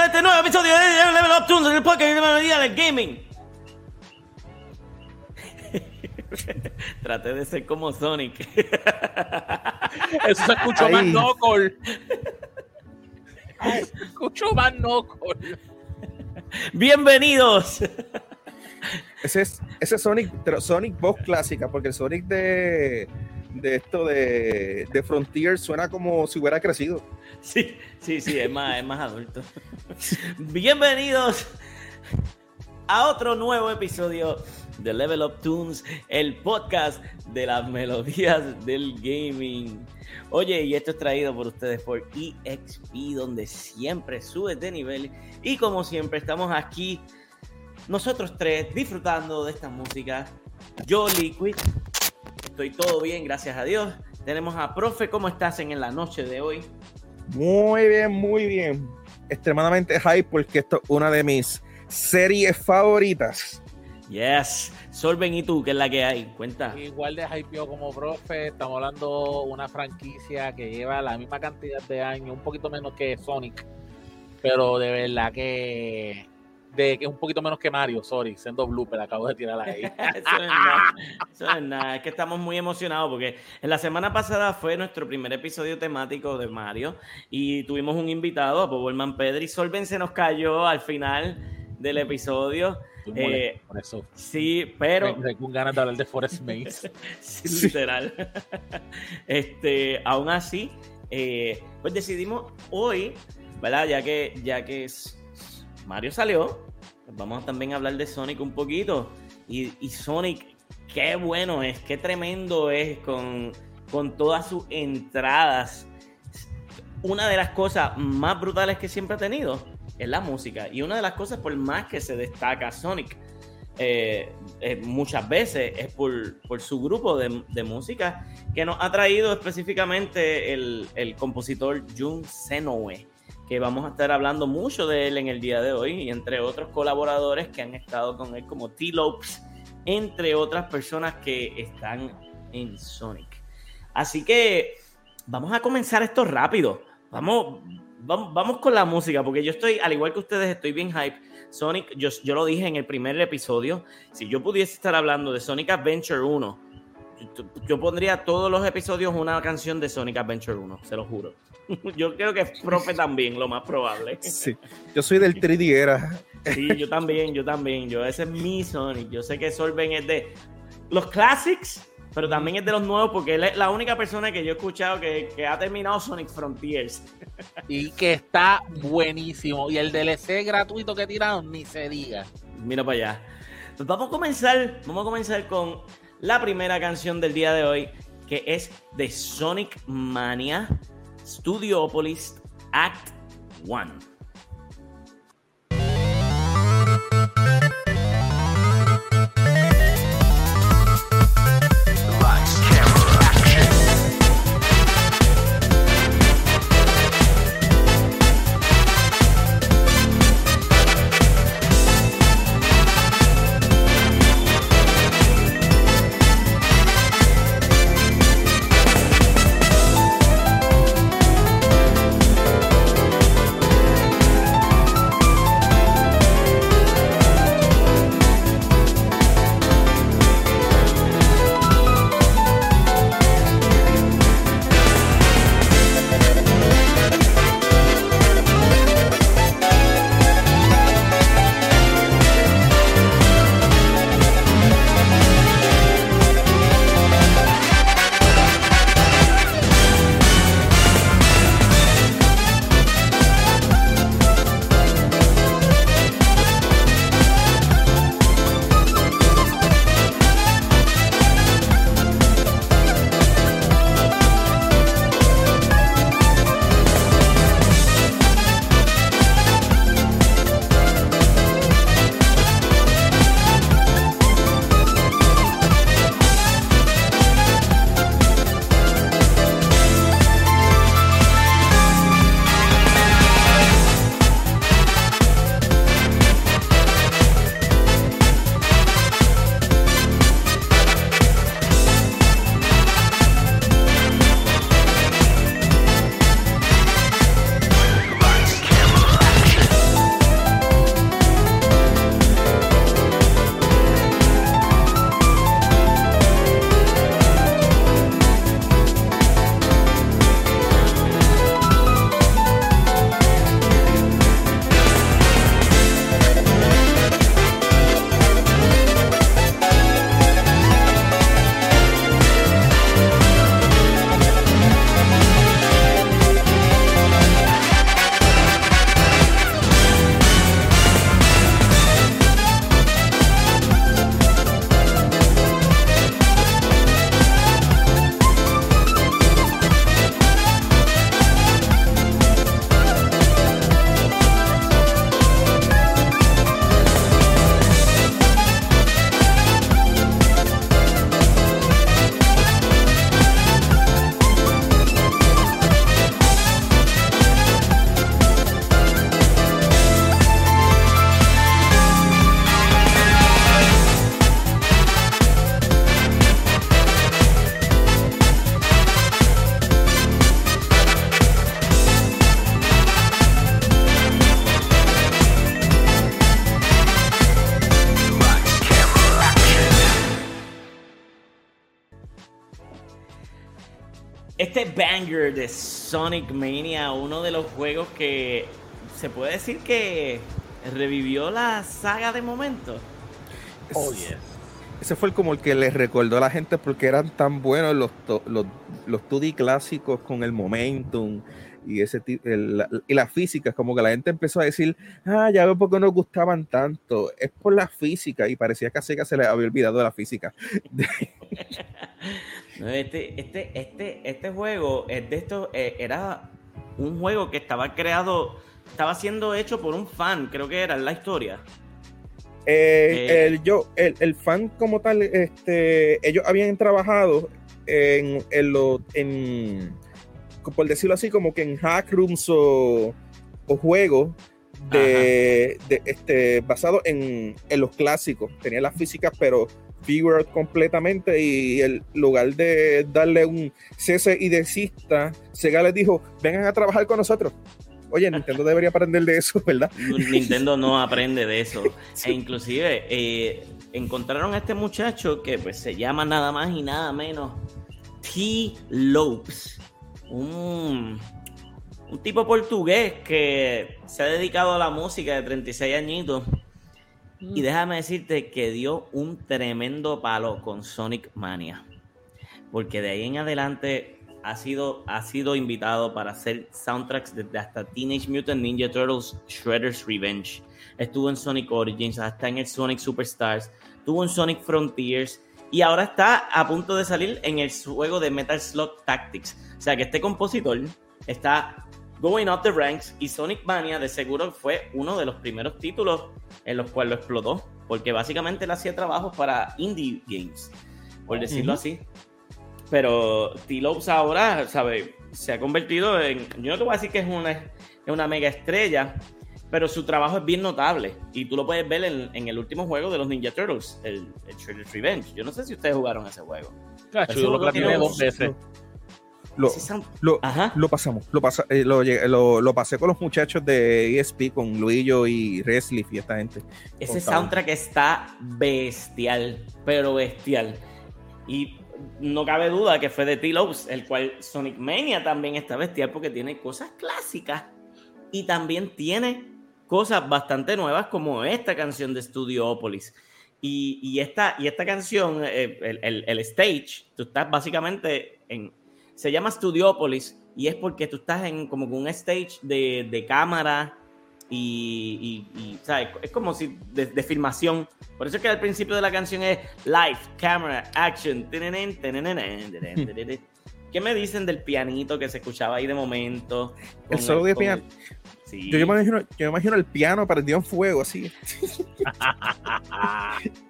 bienvenidos a este nuevo episodio de Level Up Tunes, el podcast de la melodía del gaming. Traté de ser como Sonic. Eso se escuchó más Knuckle. Se escuchó más Knuckle. Bienvenidos. Ese es, ese es Sonic, pero Sonic voz clásica, porque el Sonic de, de esto de, de Frontier suena como si hubiera crecido. Sí, sí, sí, es más, es más adulto. Bienvenidos a otro nuevo episodio de Level Up Tunes, el podcast de las melodías del gaming. Oye, y esto es traído por ustedes por EXP, donde siempre subes de nivel. Y como siempre, estamos aquí, nosotros tres, disfrutando de esta música. Yo, Liquid, estoy todo bien, gracias a Dios. Tenemos a Profe, ¿cómo estás en la noche de hoy? Muy bien, muy bien. Extremadamente hype porque esto es una de mis series favoritas. Yes. Solven, ¿y tú qué es la que hay? Cuenta. Igual de hypeo como profe, estamos hablando de una franquicia que lleva la misma cantidad de años, un poquito menos que Sonic, pero de verdad que de que es un poquito menos que Mario, sorry, siendo blooper, acabo de tirar ahí. eso, es nada, eso es nada, es que estamos muy emocionados porque en la semana pasada fue nuestro primer episodio temático de Mario y tuvimos un invitado, a Powerman Pedri. Solven se nos cayó al final del episodio. Eh, por eso. Sí, pero. Me, con ganas de hablar de Forest Maze. sí, literal. este, aún así, eh, pues decidimos hoy, ¿verdad? Ya que, ya que Mario salió, pues vamos también a hablar de Sonic un poquito. Y, Sonic, qué bueno es, qué tremendo es con, con todas sus entradas. Una de las cosas más brutales que siempre ha tenido es la música. Y una de las cosas por más que se destaca Sonic eh, eh, muchas veces es por, por su grupo de, de, música que nos ha traído específicamente el, el compositor Jun Senoue, que vamos a estar hablando mucho de él en el día de hoy, y entre otros colaboradores que han estado con él, como T-Lopes, entre otras personas que están en Sonic. Así que vamos a comenzar esto rápido. Vamos, vamos, vamos con la música, porque yo estoy, al igual que ustedes, estoy bien hype. Sonic, yo, yo lo dije en el primer episodio, si yo pudiese estar hablando de Sonic Adventure 1, yo, pondría todos los episodios una canción de Sonic Adventure 1, se lo juro. Yo creo que es profe también, lo más probable. Sí, yo soy del 3D era. Sí, yo también, yo también. Yo, ese es mi Sonic. Yo sé que Solven es de los classics, pero también es de los nuevos porque él es la única persona que yo he escuchado que, que ha terminado Sonic Frontiers. Y que está buenísimo. Y el DLC gratuito que tiraron, ni se diga. Mira para allá. Pues vamos a comenzar, vamos a comenzar con la primera canción del día de hoy, que es de Sonic Mania Studiopolis Act 1. De Sonic Mania, uno de los juegos que se puede decir que revivió la saga de momento. Oh, Ese fue como el que les recordó a la gente porque eran tan buenos los, los, los 2D clásicos con el momentum y ese y las físicas, como que la gente empezó a decir, ah, ya veo por qué nos gustaban tanto, es por la física, y parecía que a se le había olvidado de la física. este, este, este, este juego es de esto, eh, era un juego que estaba creado, estaba siendo hecho por un fan, creo que era la historia. Eh, eh, el, yo, el, el, fan como tal, este, ellos habían trabajado en, en, lo, en por decirlo así, como que en hack rooms o, juegos de, este, basado en, los clásicos. Tenía las físicas, pero figured completamente y el lugar de darle un cese y desista, Sega les dijo, vengan a trabajar con nosotros. Oye, Nintendo debería aprender de eso, ¿verdad? Nintendo no aprende de eso. E inclusive eh, encontraron a este muchacho que pues se llama nada más y nada menos T. Lopes un, tipo portugués que se ha dedicado a la música de 36 añitos. Y déjame decirte que dio un tremendo palo con Sonic Mania. Porque de ahí en adelante ha sido, ha sido invitado para hacer soundtracks desde hasta Teenage Mutant Ninja Turtles Shredder's Revenge. Estuvo en Sonic Origins, hasta en el Sonic Superstars. Estuvo en Sonic Frontiers. Y ahora está a punto de salir en el juego de Metal Slug Tactics. O sea que este compositor está going up the ranks y Sonic Mania de seguro fue uno de los primeros títulos en los cuales lo explotó, porque básicamente él hacía trabajos para indie games, por decirlo así. Pero T-Lopes ahora, ¿sabe? Se ha convertido en, yo no te voy a decir que es una, es una mega estrella, pero su trabajo es bien notable. Y tú lo puedes ver en, el último juego de los Ninja Turtles, el, el Revenge. Yo no sé si ustedes jugaron ese juego. yo lo platiné dos veces. Lo, lo, pasamos, lo, pasa, eh, lo, pasé con los muchachos de ESP, con Luillo y Resliff y esta gente. Ese soundtrack está bestial, pero bestial. Y no cabe duda que fue de T-Lopes, el cual Sonic Mania también está bestial porque tiene cosas clásicas y también tiene cosas bastante nuevas como esta canción de Studiopolis. Y, y, esta, y esta canción, eh, el, el, stage, tú estás básicamente en, se llama Studiopolis y es porque tú estás en como un stage de, de cámara y, y, ¿sabes? es como si de, filmación. Por eso es que al principio de la canción es live, camera, action. ¿Qué me dicen del pianito que se escuchaba ahí de momento? El solo de piano. Yo, me imagino, yo me imagino el piano prendido en fuego así.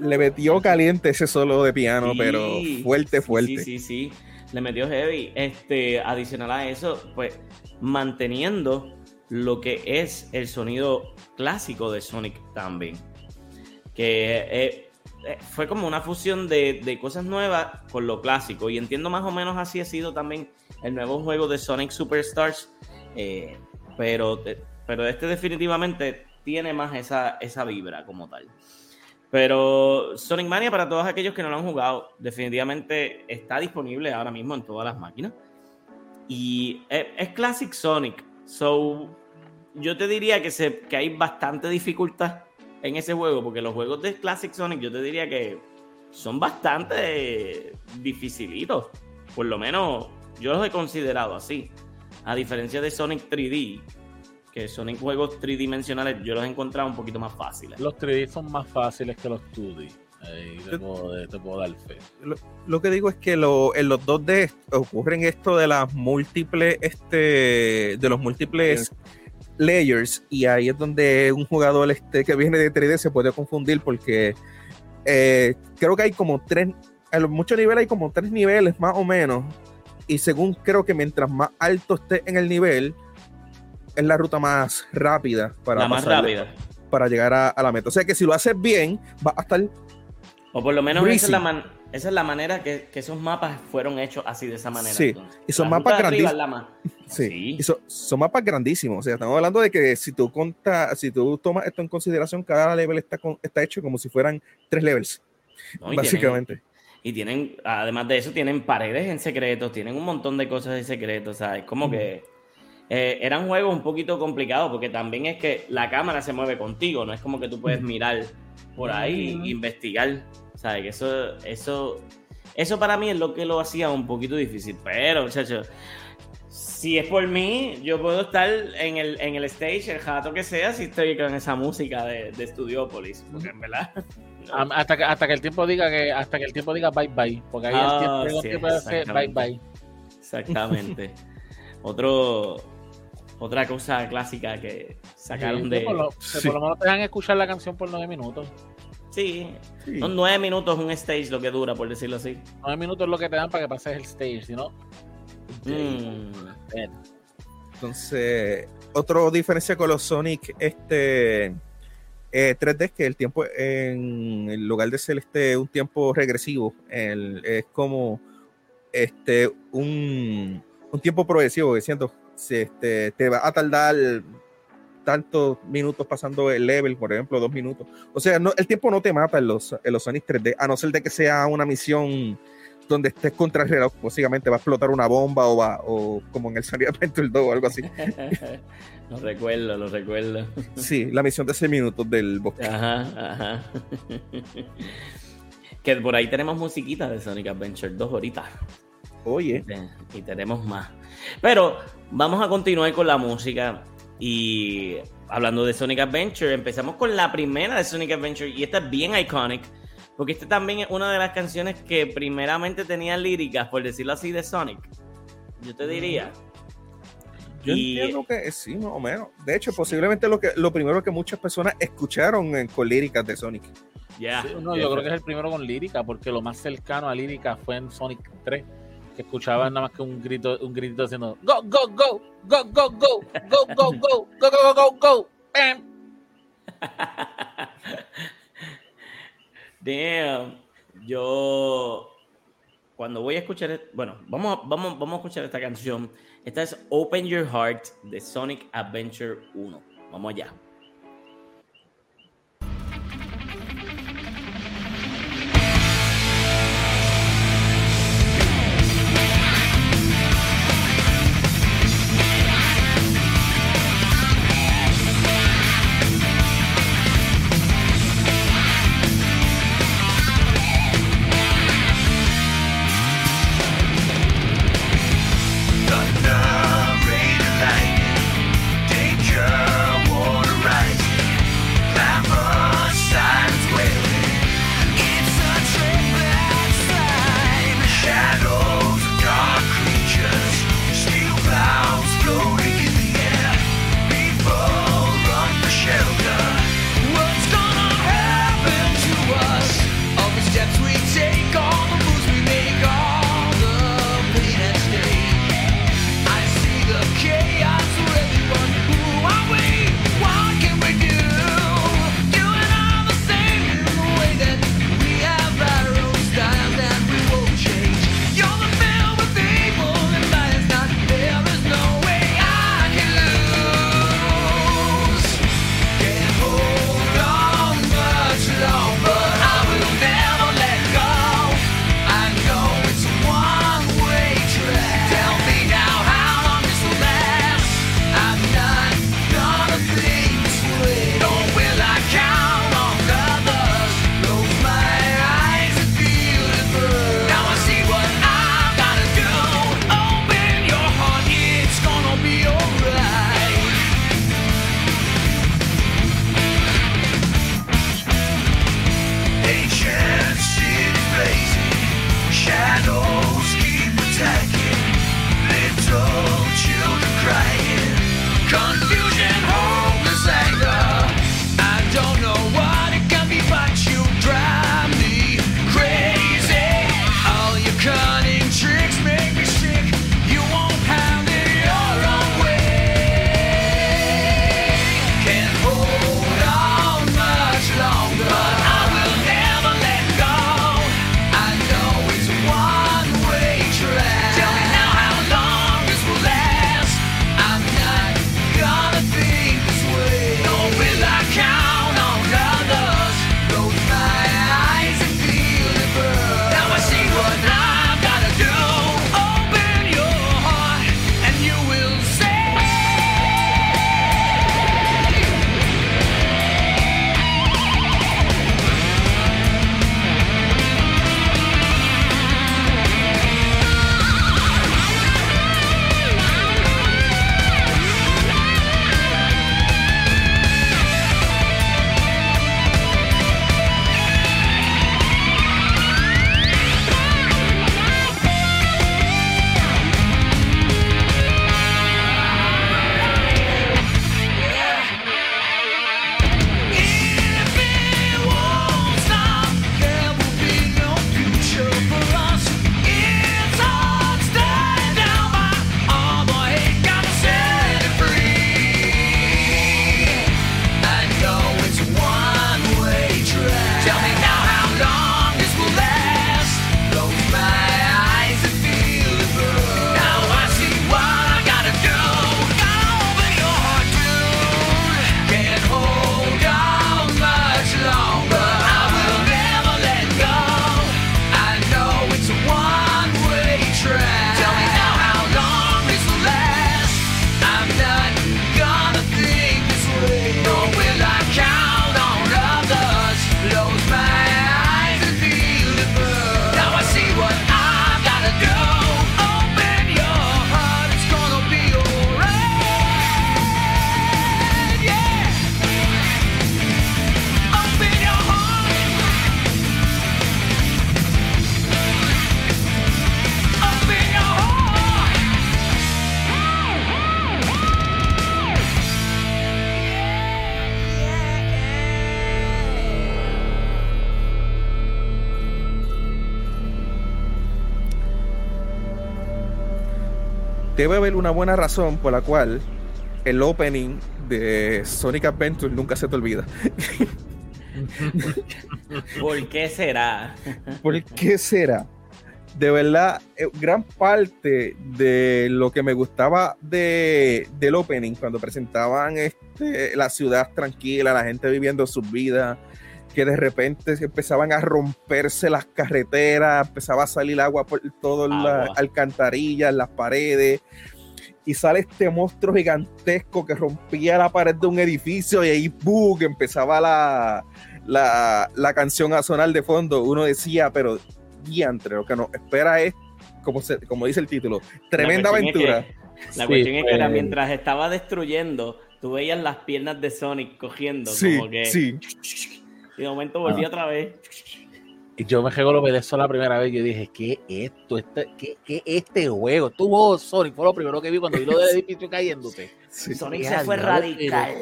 le, metió caliente ese solo de piano, pero fuerte, fuerte. Sí, sí, sí, Le metió heavy. Este, adicional a eso, pues manteniendo lo que es el sonido clásico de Sonic también. Que eh, eh, fue como una fusión de, cosas nuevas con lo clásico. Y entiendo más o menos así ha sido también el nuevo juego de Sonic Superstars. Eh, pero, pero este definitivamente tiene más esa, esa vibra como tal. Pero Sonic Mania, para todos aquellos que no lo han jugado, definitivamente está disponible ahora mismo en todas las máquinas. Y es, Classic Sonic. So, yo te diría que, se, que hay bastante dificultad en ese juego, porque los juegos de Classic Sonic yo te diría que son bastante dificilitos. Por lo menos yo los he considerado así. A diferencia de Sonic 3D, que son en juegos tridimensionales, yo los he encontrado un poquito más fáciles. Los 3D son más fáciles que los 2D. Ahí te, puedo, dar fe. Lo, que digo es que en los 2D ocurren esto de las múltiples, este, de los múltiples layers, y ahí es donde un jugador este que viene de 3D se puede confundir porque eh, creo que hay como tres, en muchos niveles hay como tres niveles más o menos, y según creo que mientras más alto esté en el nivel, es la ruta más rápida para, más rápida. para llegar a, la meta. O sea que si lo haces bien, va a estar. O por lo menos esa es, la esa es la manera que, esos mapas fueron hechos así, de esa manera. Sí, y son mapas grandísimos. Sí, y son, mapas grandísimos. O sea, estamos hablando de que si tú, conta, si tú tomas esto en consideración, cada level está, está hecho como si fueran tres levels. básicamente. Y tienen, además de eso, tienen paredes en secreto, tienen un montón de cosas en secreto, ¿sabes? Como que eh, eran juegos un poquito complicados porque también es que la cámara se mueve contigo, no es como que tú puedes mirar por ahí e investigar, ¿sabes? Que eso, eso, eso para mí es lo que lo hacía un poquito difícil, pero, muchachos si es por mí, yo puedo estar en el, en el stage el jato que sea si estoy con esa música de, de Studiopolis, porque en verdad. Hasta, que, hasta que el tiempo diga que hasta que el tiempo diga bye bye, porque ahí el ah, tiempo, sí, tiempo bye bye. Exactamente. Otro otra cosa clásica que sacaron de. Por lo, por lo menos te dejan escuchar la canción por nueve minutos. Sí, son nueve minutos un stage lo que dura, por decirlo así. Nueve minutos es lo que te dan para que pases el stage, si no. Mm. Entonces, otro diferencia con los Sonic este, 3D es que el tiempo, en lugar de ser este, un tiempo regresivo, es como este, un, un tiempo progresivo, que siento, este, te va a tardar tantos minutos pasando el level, por ejemplo, dos minutos. O sea, no, el tiempo no te mata en los, en los Sonic 3D, a no ser de que sea una misión donde estés contra el reloj, básicamente va a explotar una bomba o va, o como en el Sonic Adventure 2 o algo así. lo recuerdo, lo recuerdo. Sí, la misión de 6 minutos del bosque. Ajá, ajá. que por ahí tenemos musiquita de Sonic Adventure 2 ahorita. Oye. Y tenemos más. Pero vamos a continuar con la música. Y hablando de Sonic Adventure, empezamos con la primera de Sonic Adventure. Y esta es bien iconic porque esta también es una de las canciones que primeramente tenía líricas, por decirlo así, de Sonic. Yo te diría. Yo entiendo que sí, más o menos. De hecho, posiblemente lo, que, lo primero que muchas personas escucharon con líricas de Sonic. Ya. no, yo creo que es el primero con lírica, porque lo más cercano a lírica fue en Sonic 3, que escuchaban nada más que un grito, un grito haciendo go, go, go, go, go, go, go, go, go, go, go, go, go. Damn. Yo cuando voy a escuchar, bueno, vamos, vamos, vamos a escuchar esta canción. Esta es Open Your Heart de Sonic Adventure 1. Vamos allá. Debe haber una buena razón por la cual el opening de Sonic Adventure nunca se te olvida. ¿Por qué será? ¿Por qué será? De verdad, eh, gran parte de lo que me gustaba de, del opening, cuando presentaban este, la ciudad tranquila, la gente viviendo sus vidas, que de repente empezaban a romperse las carreteras, empezaba a salir agua por todas las alcantarillas, las paredes, y sale este monstruo gigantesco que rompía la pared de un edificio y ahí ¡bug! empezaba la, la, la, canción a sonar de fondo. Uno decía, pero diantre, lo que nos espera es, como, se, como dice el título, tremenda aventura. la cuestión es que era pues. mientras estaba destruyendo, tú veías las piernas de Sonic cogiendo, como que... Sí. Y de momento volví otra vez. Y yo me lo de eso la primera vez. Yo dije, ¿qué esto? Este, ¿qué, qué este juego? Tu Sonic fue lo primero que vi cuando vi lo del edificio cayéndote. Sonic se fue radical.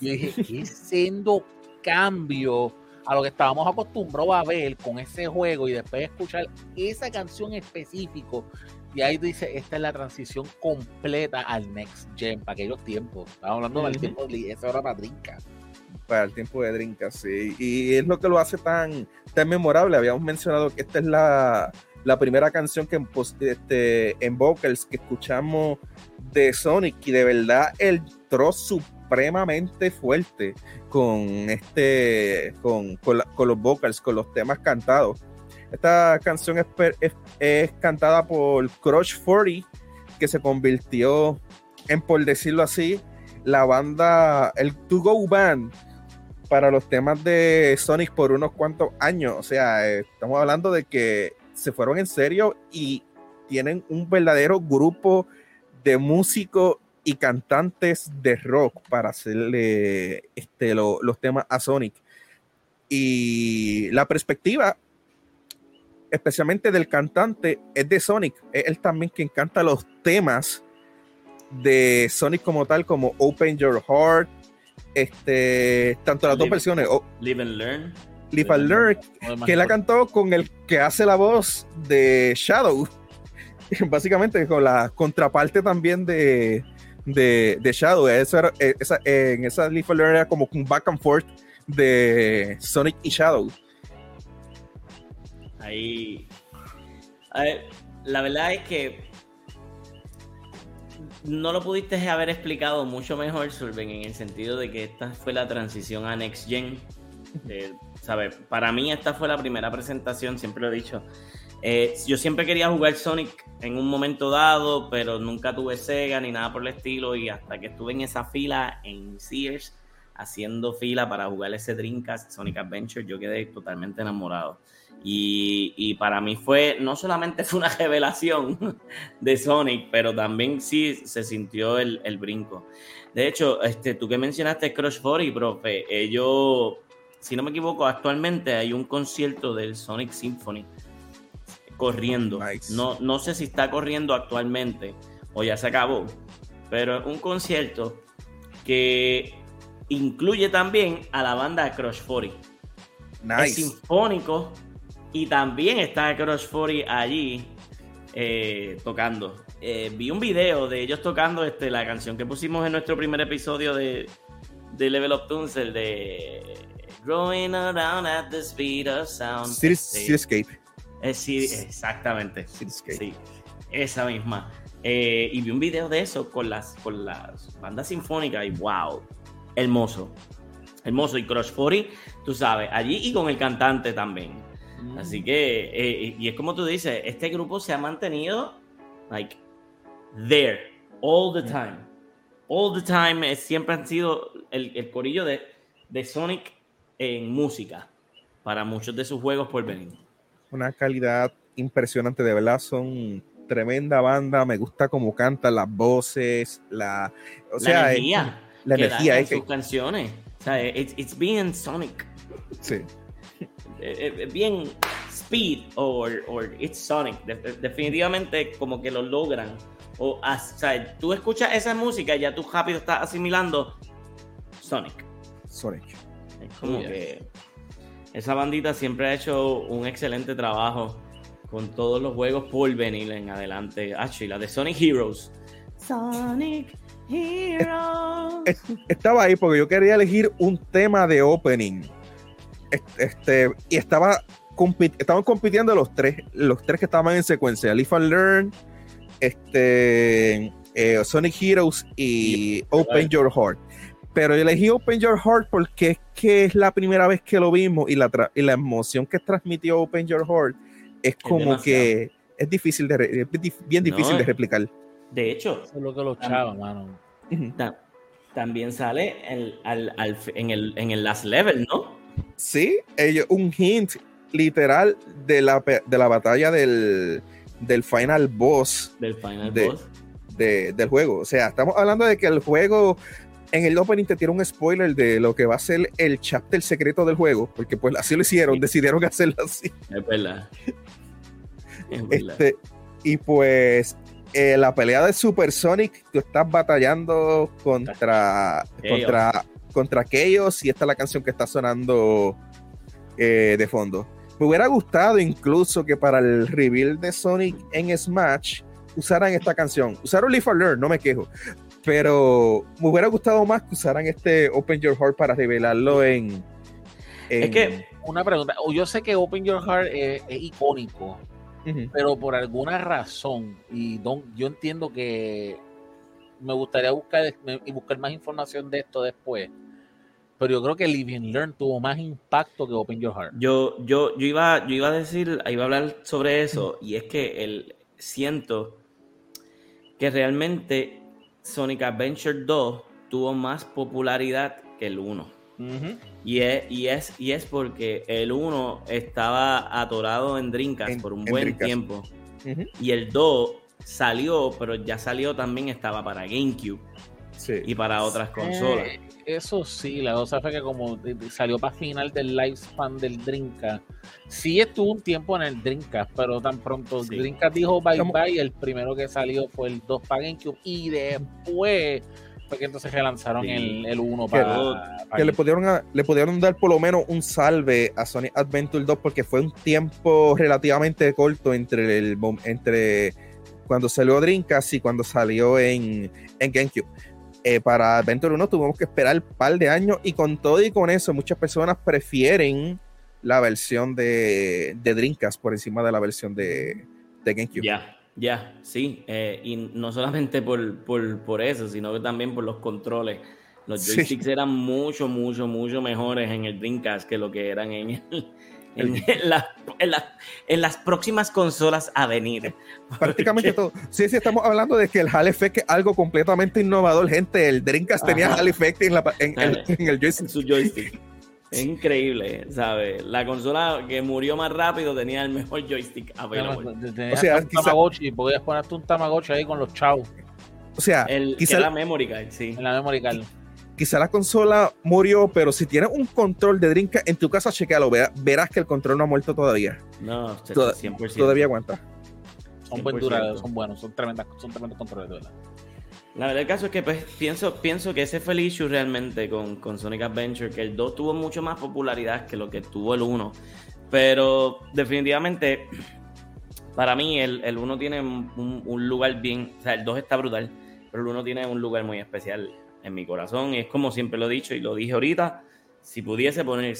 Yo dije, ¿qué siendo cambio a lo que estábamos acostumbrados a ver con ese juego y después escuchar esa canción específico? Y ahí dice, esta es la transición completa al Next Gen para aquellos tiempos. Estamos hablando del tiempo de esa hora para Drinka para el tiempo de Drinkas, sí. Y es lo que lo hace tan, tan memorable. Habíamos mencionado que esta es la, la primera canción que en, este, en vocals que escuchamos de Sonic y de verdad el trozo supremamente fuerte con este con, con, los vocals, con los temas cantados. Esta canción es, es, es, cantada por Crush 40, que se convirtió en, por decirlo así, la banda, el To Go Band para los temas de Sonic por unos cuantos años. O sea, eh, estamos hablando de que se fueron en serio y tienen un verdadero grupo de músicos y cantantes de rock para hacerle este, los temas a Sonic. Y la perspectiva, especialmente del cantante, es de Sonic. Es él también quien canta los temas de Sonic como tal, como Open Your Heart, este, tanto las dos versiones. Live and Learn. Live and Learn, que la cantó con el que hace la voz de Shadow. Básicamente con la contraparte también de, de, Shadow. Eso era, eh, esa, en esa Live and Learn era como un back and forth de Sonic y Shadow. Ahí. la verdad es que no lo pudiste haber explicado mucho mejor, Surben, en el sentido de que esta fue la transición a Next Gen. Eh, Para mí esta fue la primera presentación, siempre lo he dicho. Eh, yo siempre quería jugar Sonic en un momento dado, pero nunca tuve Sega ni nada por el estilo. Y hasta que estuve en esa fila en Sears, haciendo fila para jugar ese Dreamcast Sonic Adventure, yo quedé totalmente enamorado. Y, para mí fue, no solamente fue una revelación de Sonic, pero también sí se sintió el, brinco. De hecho, este, tú que mencionaste Crush 40, profe, ellos, si no me equivoco, actualmente hay un concierto del Sonic Symphony corriendo. No, no sé si está corriendo actualmente o ya se acabó, pero un concierto que incluye también a la banda Crush 40. Nice. Es sinfónico y también está Crush 40 allí eh, tocando. Eh, vi un video de ellos tocando este, la canción que pusimos en nuestro primer episodio de, de Level Up Tunes, el de Growing Around at the Speed of Sound. Cityscape. Eh, sí, exactamente. Sí, esa misma. y vi un video de eso con las, con las bandas sinfónicas y wow, hermoso. Hermoso. Y Crush 40, tú sabes, allí y con el cantante también. Así que, eh, y es como tú dices, este grupo se ha mantenido, like, there, all the time. All the time, siempre han sido el, corillo de, de, Sonic en música para muchos de sus juegos por venir. Una calidad impresionante, de verdad, son tremenda banda, me gusta cómo cantan las voces, la, o sea, energía, la energía en sus canciones. O sea, it's, it's being Sonic. Sí. Eh, eh, bien Speed o It's Sonic. definitivamente como que lo logran. O, sea, tú escuchas esa música y ya tú rápido estás asimilando Sonic. Sonic. Es como que esa bandita siempre ha hecho un excelente trabajo con todos los juegos por venir en adelante. y la de Sonic Heroes Sonic Heroes. Estaba ahí porque yo quería elegir un tema de opening. Este, y estaba estaban compitiendo los tres, los tres que estaban en secuencia, Leaf and Learn, este, eh, Sonic Heroes y Open Your Heart. Pero elegí Open Your Heart porque es que es la primera vez que lo vimos y la, y la emoción que transmitió Open Your Heart es como que es difícil de bien difícil de replicar. De hecho, es lo que los chavos, mano. También sale el, en, el, en el last level, ¿no? Sí, ellos, un hint literal de la, de la batalla del, del final boss. Del final boss. del juego. O sea, estamos hablando de que el juego en el opening te tiene un spoiler de lo que va a ser el chapter secreto del juego, porque pues así lo hicieron, decidieron hacerlo así. Es verdad. Este, y pues eh, la pelea de Super Sonic, tú estás batallando contra, contra, contra aquellos y esta es la canción que está sonando eh, de fondo. Me hubiera gustado incluso que para el reveal de Sonic en Smash usaran esta canción. Usaron Leaf Learn, no me quejo. Pero me hubiera gustado más que usaran este Open Your Heart para revelarlo en. Es que, una pregunta. Yo sé que Open Your Heart es, icónico, pero por alguna razón, y yo entiendo que me gustaría buscar, y buscar más información de esto después pero yo creo que Live and Learn tuvo más impacto que Open Your Heart. Yo, yo, yo, iba, yo iba a decir, iba a hablar sobre eso, y es que el, siento que realmente Sonic Adventure 2 tuvo más popularidad que el 1. y, es, y, es, y es porque el 1 estaba atorado en Dreamcast por un buen tiempo. Y el 2 salió, pero ya salió también, estaba para GameCube. Y para otras consolas. Eso sí, la cosa fue que como salió para final del lifespan del Dreamcast, sí estuvo un tiempo en el Dreamcast, pero tan pronto sí. Dreamcast dijo bye bye, el primero que salió fue el 2 para GameCube y después fue que entonces relanzaron el, el 1 para, que le pudieron le pudieron dar por lo menos un salve a Sonic Adventure 2 porque fue un tiempo relativamente corto entre el entre cuando salió Dreamcast y cuando salió en, en GameCube eh, para Adventure 1 tuvimos que esperar un par de años y con todo y con eso muchas personas prefieren la versión de, de Dreamcast por encima de la versión de, de GameCube. Ya, ya, sí. Eh, y no solamente por, por, por, eso, sino también por los controles. Los joysticks eran mucho, mucho, mucho mejores en el Dreamcast que lo que eran en el, en, en, las próximas consolas a venir. Prácticamente todo. Sí, sí, estamos hablando de que el Hall Effect es algo completamente innovador, gente. El Dreamcast tenía Hall Effect en, el, joystick. su joystick. Es increíble, ¿sabes? La consola que murió más rápido tenía el mejor joystick available. o sea, un Tamagotchi, podías ponerte un Tamagotchi ahí con los chavos. O sea, el, quizá la memory card, sí. En la memory card quizá la consola murió, pero si tienes un control de Dreamcast en tu casa, chequealo, verás que el control no ha muerto todavía. No, 100%. Todavía aguanta. Son buen duraderos, son buenos, son tremendas, son tremendos controles de verdad. La verdad el caso es que pues, pienso, pienso que ese fue el issue realmente con, con Sonic Adventure, que el 2 tuvo mucho más popularidad que lo que tuvo el 1. Pero definitivamente, para mí, el, el 1 tiene un, un, lugar bien, o sea, el 2 está brutal, pero el 1 tiene un lugar muy especial en mi corazón. Es como siempre lo he dicho y lo dije ahorita, si pudiese poner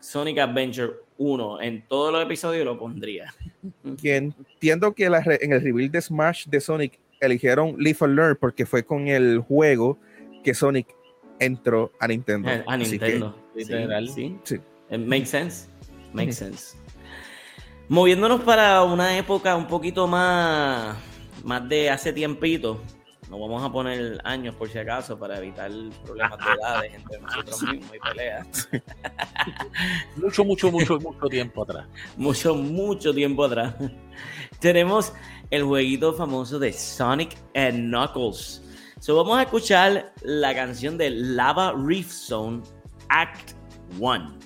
Sonic Adventure 1 en todos los episodios, lo pondría. Que entiendo que en el reveal de Smash de Sonic eligieron Leaf Learn porque fue con el juego que Sonic entró a Nintendo. Eh, a Nintendo. sí, sí. Eh, makes sense. Makes sense. Moviéndonos para una época un poquito más, más de hace tiempito, no vamos a poner años por si acaso para evitar problemas de edades entre nosotros mismos y peleas. mucho, mucho, mucho, mucho tiempo atrás. Mucho, mucho tiempo atrás. Tenemos el jueguito famoso de Sonic and Knuckles. So vamos a escuchar la canción de Lava Reef Zone Act 1.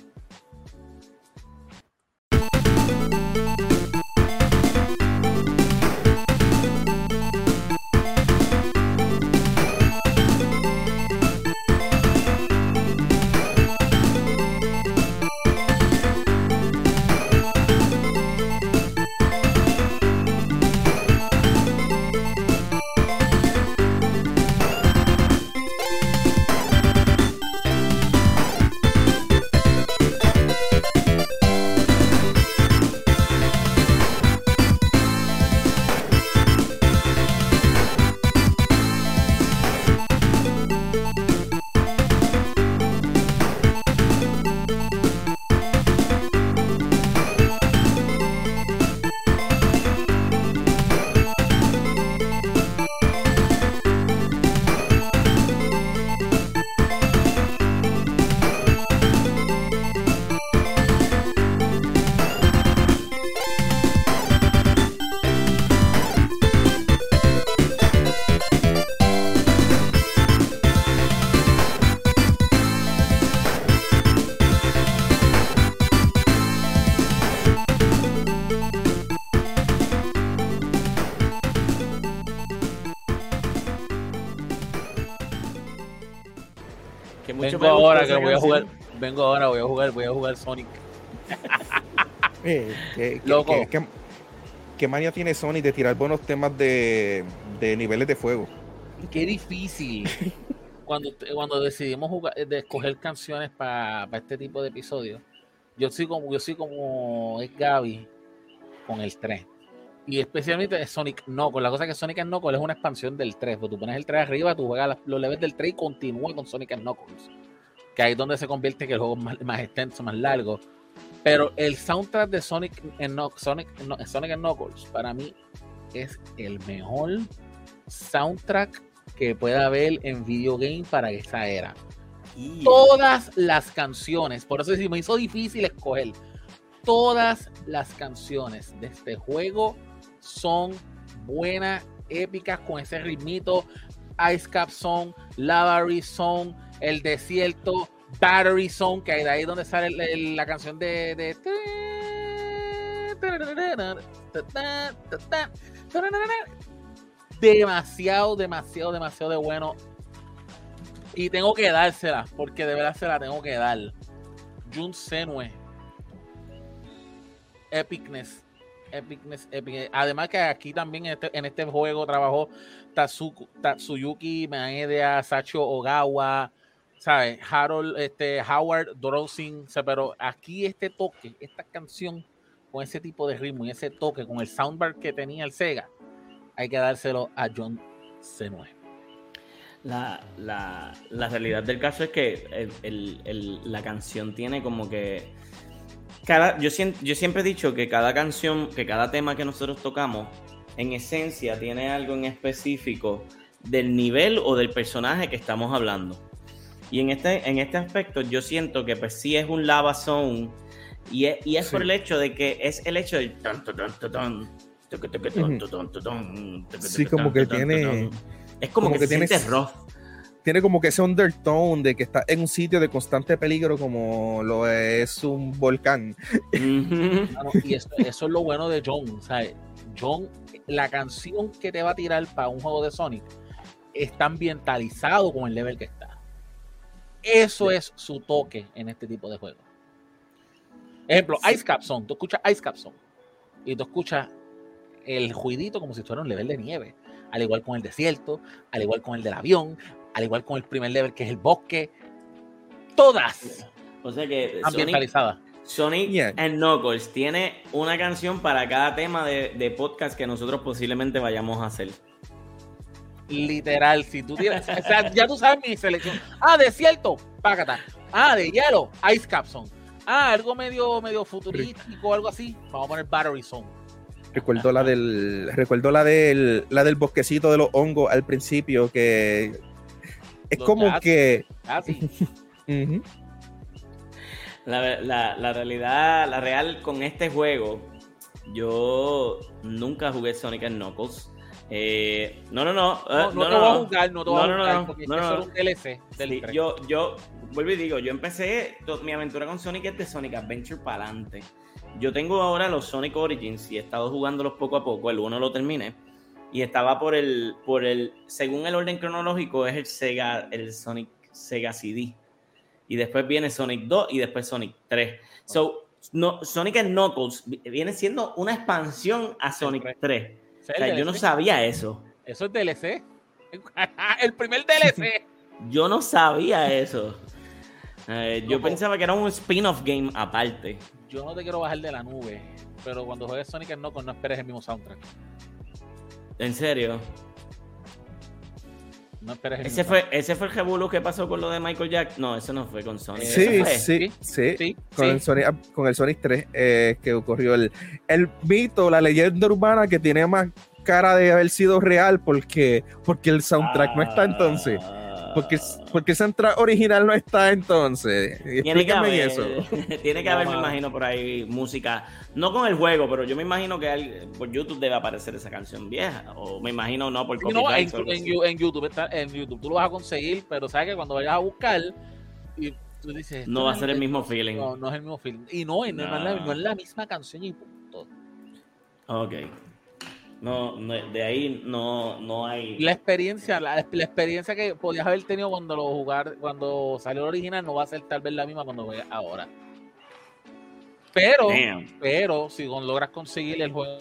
Ahora que voy a jugar, vengo ahora, voy a jugar, voy a jugar Sonic. eh, ¿qué, Loco. ¿qué, qué, manía tiene Sonic de tirar buenos temas de, de niveles de fuego? Qué difícil. cuando, cuando decidimos jugar, de escoger canciones para este tipo de episodios, yo soy como, yo soy como es Gaby con el 3. Y especialmente Sonic Knuckles. La cosa que Sonic Knuckles es una expansión del 3. Pues tú pones el 3 arriba, tú juegas los levels del 3 y continúas con Sonic Knuckles. Que ahí es donde se convierte que el juego es más, extenso, más largo. Pero el soundtrack de Sonic en Sonic, Sonic Knuckles para mí es el mejor soundtrack que pueda haber en videogame para esa era. Todas las canciones, por eso me hizo difícil escoger. Todas las canciones de este juego son buenas, épicas, con ese ritmito. Ice Cap Song, Lavary Song, El Desierto, Battery Song, que de ahí donde sale la canción de, de demasiado, demasiado, demasiado de bueno. Y tengo que dársela, porque de verdad se la tengo que dar. Jun Senue. Epicness. Epicness, epicness. Además que aquí también en este, este juego trabajó Tatsuyuki Maeda, Sacho Ogawa, ¿sabes? Harold, este, Howard Drosing, pero aquí este toque, esta canción con ese tipo de ritmo y ese toque, con el soundbar que tenía el Sega, hay que dárselo a John Senue. La, realidad del caso es que la canción tiene como que. Cada, yo, yo siempre he dicho que cada canción, que cada tema que nosotros tocamos, en esencia tiene algo en específico del nivel o del personaje que estamos hablando. Y en este, en este aspecto yo siento que pues sí es un lava zone y es, y es por el hecho de que es el hecho del Sí, como que tiene. Es como, que, tiene rough. Tiene como que ese undertone de que está en un sitio de constante peligro como lo es un volcán. y eso, es lo bueno de John. John, la canción que te va a tirar para un juego de Sonic está ambientalizado con el level que está. Eso es su toque en este tipo de juegos. Ejemplo, Ice Cap Song. Tú escuchas Ice Cap Song y tú escuchas el juidito como si fuera un level de nieve. Al igual con el desierto, al igual con el del avión, al igual con el primer level que es el bosque. Todas. O sea que ambientalizadas. Sonic, Sonic and Knuckles tiene una canción para cada tema de, podcast que nosotros posiblemente vayamos a hacer. Literal, si tú tienes, o sea, ya tú sabes mi selección. Ah, desierto, págata. Ah, de hielo, Ice Capson. Ah, algo medio, medio futurístico, algo así. Vamos a poner Battery Zone. Recuerdo la del. Recuerdo la del. La del bosquecito de los hongos al principio. Que es como que. Ah, sí. la, la, realidad, la real con este juego, yo nunca jugué Sonic Knuckles. Eh, no, no, no. no, no, no, no, a jugar, no, no, no, porque no, no, un DLC sí, yo, yo, vuelvo y digo, yo empecé mi aventura con Sonic es de Sonic Adventure para adelante. Yo tengo ahora los Sonic Origins y he estado jugándolos poco a poco. El uno lo terminé. Y estaba por el, por el, según el orden cronológico, es el Sega, el Sonic Sega CD. Y después viene Sonic 2 y después Sonic 3. So, no, Sonic Knuckles viene siendo una expansión a Sonic 3. O sea, yo no sabía eso. Eso es DLC. el primer DLC. yo no sabía eso. Eh, yo pensaba que era un spin-off game aparte yo no te quiero bajar de la nube, pero cuando juegues Sonic Knuckles no esperes el mismo soundtrack. ¿En serio? No esperes el ese fue Ese fue el revuelo que pasó con lo de Michael Jack. No, eso no fue con Sonic. Sí, sí, sí, Con, El Sonic, con el Sonic 3 eh, que ocurrió el, el mito, la leyenda urbana que tiene más cara de haber sido real porque, porque el soundtrack no está entonces. Porque, porque esa entrada original no está entonces. Tiene que haber, eso. Tiene que haber, me imagino, por ahí música. No con el juego, pero yo me imagino que por YouTube debe aparecer esa canción vieja. O me imagino no por no, en, en, YouTube está, en YouTube tú lo vas a conseguir, pero sabes que cuando vayas a buscar y tú dices. No va a ser el mismo feeling. No, no es el mismo feeling. Y no, no, Es, la, no es la misma canción y punto. Ok. No, de ahí no, no hay. La experiencia, la, experiencia que podías haber tenido cuando lo jugar, cuando salió el original, no va a ser tal vez la misma cuando juegues ahora. Pero, pero si logras conseguir el juego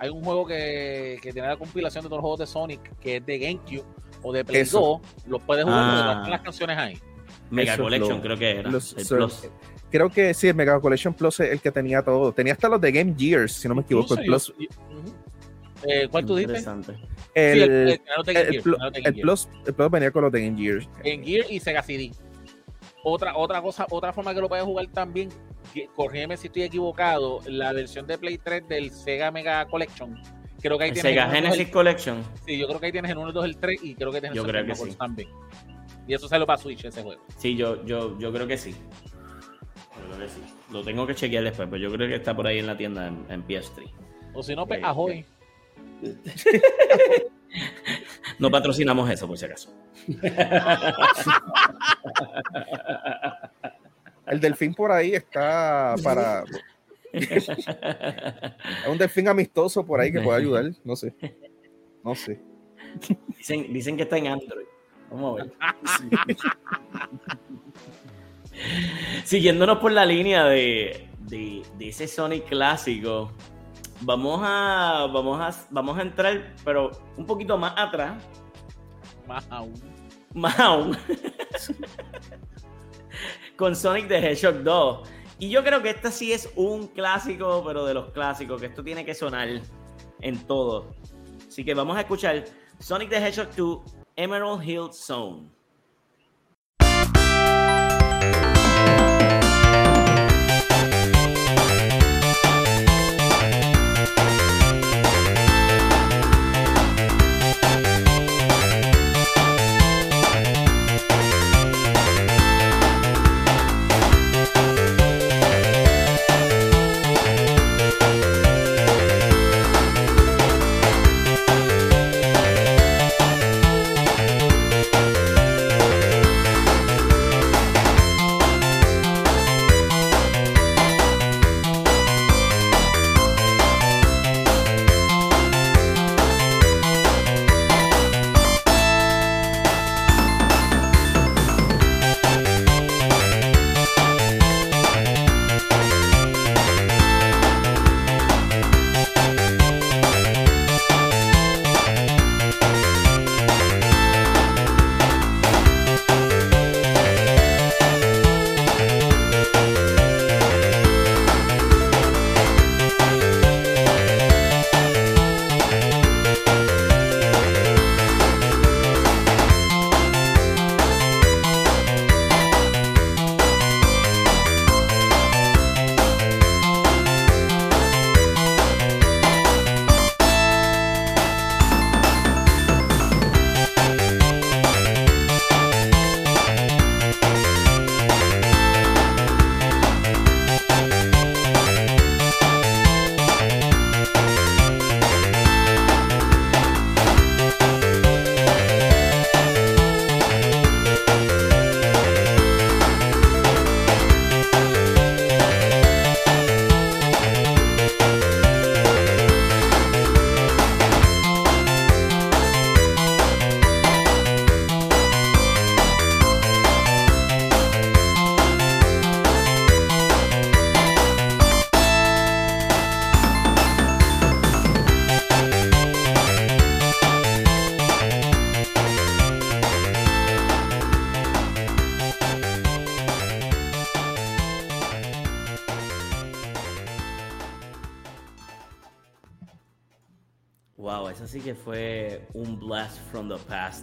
hay un juego que, que, tiene la compilación de todos los juegos de Sonic, que es de GameCube o de Play 2, los puedes jugar ah. las canciones ahí. Mega Collection creo que era. Creo que sí, el Mega Collection Plus es el que tenía todo. Tenía hasta los de Game Gears, si no me equivoco. El Plus. Eh, ¿Cuál tú dices? El, Plus, venía con los de Game Gears. Game Gear y Sega CD. Otra, otra cosa, otra forma que lo puedes jugar también, corrígeme si estoy equivocado, la versión de Play 3 del Sega Mega Collection. Creo que ahí tienes Sega Genesis Collection. Sí, yo creo que ahí tienes el 1, el 2, el 3 y creo que tienes el creo que también. Y eso salió para Switch ese juego. Sí, yo, yo, yo creo que sí. Lo tengo que chequear después, pero yo creo que está por ahí en la tienda en, PS3. O si no, pues Ahoy. no patrocinamos eso, por si acaso. El delfín por ahí está para. es un delfín amistoso por ahí que puede ayudar. No sé. No sé. Dicen, dicen que está en Android. Vamos a ver. Siguiéndonos por la línea de, ese Sonic clásico, vamos a, vamos, a, vamos a entrar, pero un poquito más atrás. Más aún. Más aún. Con Sonic the Hedgehog 2. Y yo creo que este sí es un clásico, pero de los clásicos, que esto tiene que sonar en todo. Así que vamos a escuchar Sonic the Hedgehog 2 Emerald Hill Zone.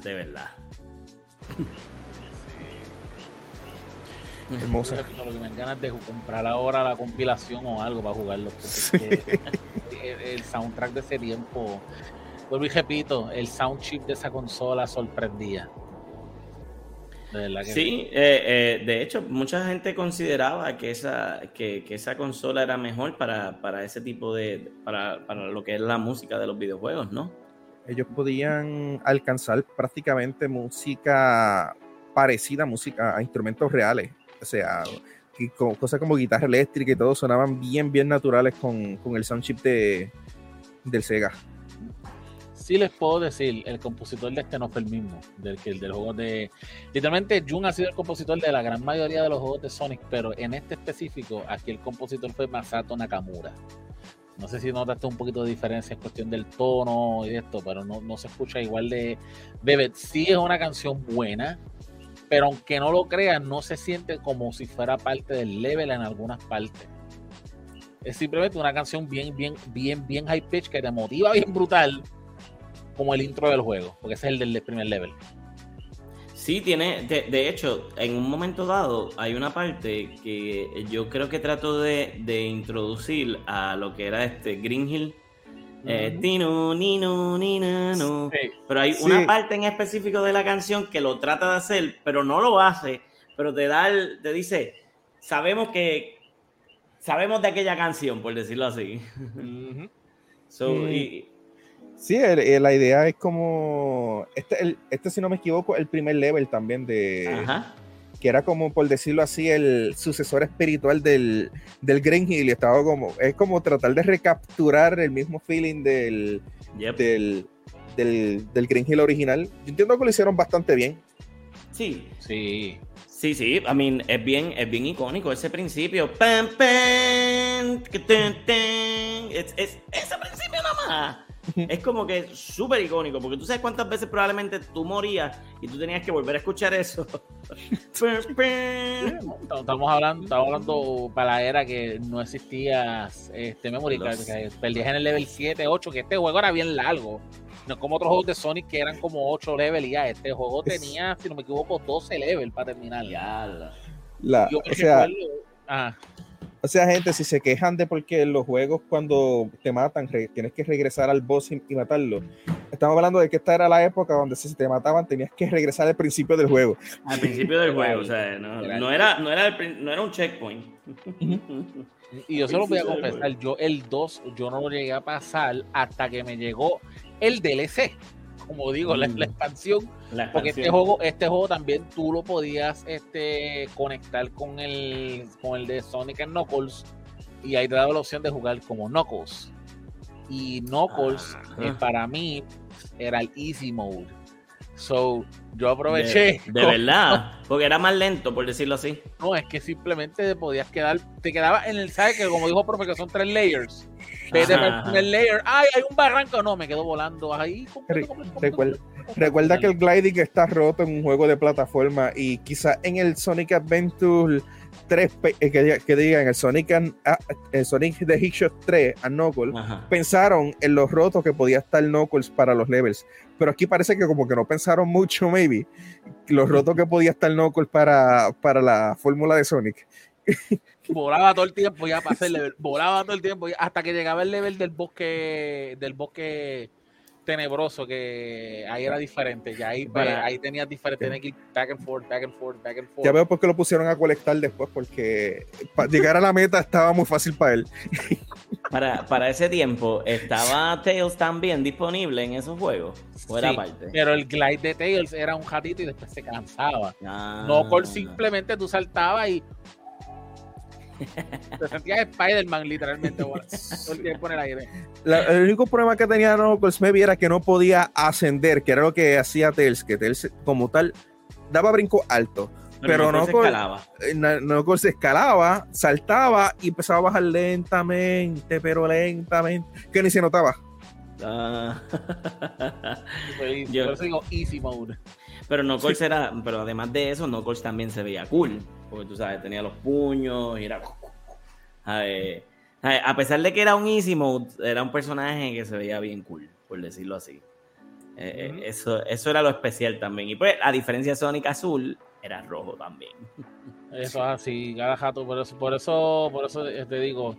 De verdad. Hermosa. Lo que me ganas de comprar ahora la compilación o algo para jugarlo. el, soundtrack de ese tiempo, vuelvo y repito, el sound chip de esa consola sorprendía. sí, eh, eh, de hecho, mucha gente consideraba que esa, que, esa consola era mejor para, para ese tipo de, para, para, lo que es la música de los videojuegos, ¿no? Ellos podían alcanzar prácticamente música parecida a música a instrumentos reales. O sea, cosas como guitarra eléctrica y todo sonaban bien, bien naturales con, el sound chip de, del Sega. Sí les puedo decir, el compositor de este no fue el mismo, del que el del juego de... Literalmente Jun ha sido el compositor de la gran mayoría de los juegos de Sonic, pero en este específico, aquí el compositor fue Masato Nakamura. No sé si notaste un poquito de diferencia en cuestión del tono y de esto, pero no, no se escucha igual de... Bebet sí es una canción buena, pero aunque no lo creas, no se siente como si fuera parte del level en algunas partes. Es simplemente una canción bien, bien, bien, bien high pitch que te motiva bien brutal, como el intro del juego, porque ese es el del primer level. Sí, tiene, de, de hecho, en un momento dado hay una parte que yo creo que trato de, de introducir a lo que era este Green Hill. Eh, tino, nino, nina, no. Sí. Pero hay Sí. una parte en específico de la canción que lo trata de hacer, pero no lo hace. Pero te da el- te dice, sabemos que sabemos de aquella canción, por decirlo así. So, Mm. y- Sí, el- el- la idea es como. Este, el- este, si no me equivoco, el primer level también de. ajá. Que era como, por decirlo así, el sucesor espiritual del, del Green Hill. Y estaba como. Es como tratar de recapturar el mismo feeling del, Yep. del, del, del Green Hill original. Yo entiendo que lo hicieron bastante bien. Sí, Sí. Sí, sí, I mean, es bien, es bien icónico ese principio. Pam, pam, que ten, ten. Es, es- ese principio nada más. Es como que súper icónico, porque tú sabes cuántas veces probablemente tú morías y tú tenías que volver a escuchar eso. Estamos hablando, estamos hablando para la era que no existía este memory card, que perdías en el level 7, 8, que este juego era bien largo. No es como otros juegos de Sonic que eran como 8 level y ya. Este juego tenía, si no me equivoco, 12 level para terminar. La, Yo o sea, recuerdo- ah, O sea, gente, si se quejan de porque los juegos cuando te matan re- tienes que regresar al boss y, y matarlo. Estamos hablando de que esta era la época donde si te mataban tenías que regresar al principio del juego. Al principio del juego, o sea, no, era no era, no, era el prin- no era un checkpoint. y yo se lo voy a confesar, yo el 2 yo no lo llegué a pasar hasta que me llegó el DLC. Como digo, la, Mm. la expansión La Porque este juego, este juego también tú lo podías este, conectar con el, con el de Sonic and Knuckles y ahí te daba la opción de jugar como Knuckles. Y Knuckles, Ajá. eh, para mí, era el easy mode. So, yo aproveché. De, de verdad, porque era más lento, por decirlo así. No, es que simplemente te podías quedar, te quedaba en el, ¿sabes? Que como dijo profe, que son tres layers. Vete para el layer, ay, hay un barranco, no, me quedo volando ahí. completo, completo, completo, Recuerda- completo, Recuerda completo. que el gliding está roto en un juego de plataforma y quizá en el Sonic Adventure 3, pe- eh, que, que digan el Sonic, and- ah, el Sonic the Hitshot 3 a Knuckles, Ajá. pensaron en los rotos que podía estar Knuckles para los levels. Pero aquí parece que como que no pensaron mucho, maybe, los rotos que podía estar Knuckles para, para la fórmula de Sonic. volaba todo el tiempo ya para hacer level, volaba todo el tiempo hasta que llegaba el level del bosque del bosque tenebroso que ahí era diferente ya ahí, Para- ahí tenías diferente tenías que ir back and forth back and forth back and forth Ya veo por qué lo pusieron a colectar después, porque para llegar a la meta estaba muy fácil para él. Para, para ese tiempo, ¿estaba Tails también disponible en esos juegos? ¿O era Sí, aparte? pero el glide de Tails era un ratito y después se cansaba Ah. no con simplemente tú saltabas y te sentías Spider-Man literalmente todo el tiempo en el aire La- el único problema que tenía Knuckles maybe era que no podía ascender, que era lo que hacía Tails, que Tails como tal daba brinco alto. pero no escalaba. Eh, escalaba, saltaba y empezaba a bajar lentamente, pero lentamente, que ni se notaba. Ah. Yo- eso digo easy mode pero Knuckles era, pero además de eso, Knuckles también se veía cool. Porque tú sabes, tenía los puños y era. A, ver, a ver, a pesar de que era un easy mode, era un personaje que se veía bien cool, por decirlo así. Eh, Ujú. eso, eso era lo especial también. Y pues, a diferencia de Sonic Azul, era rojo también. Eso es así, cada jato, por eso, por eso, por eso eh, te digo,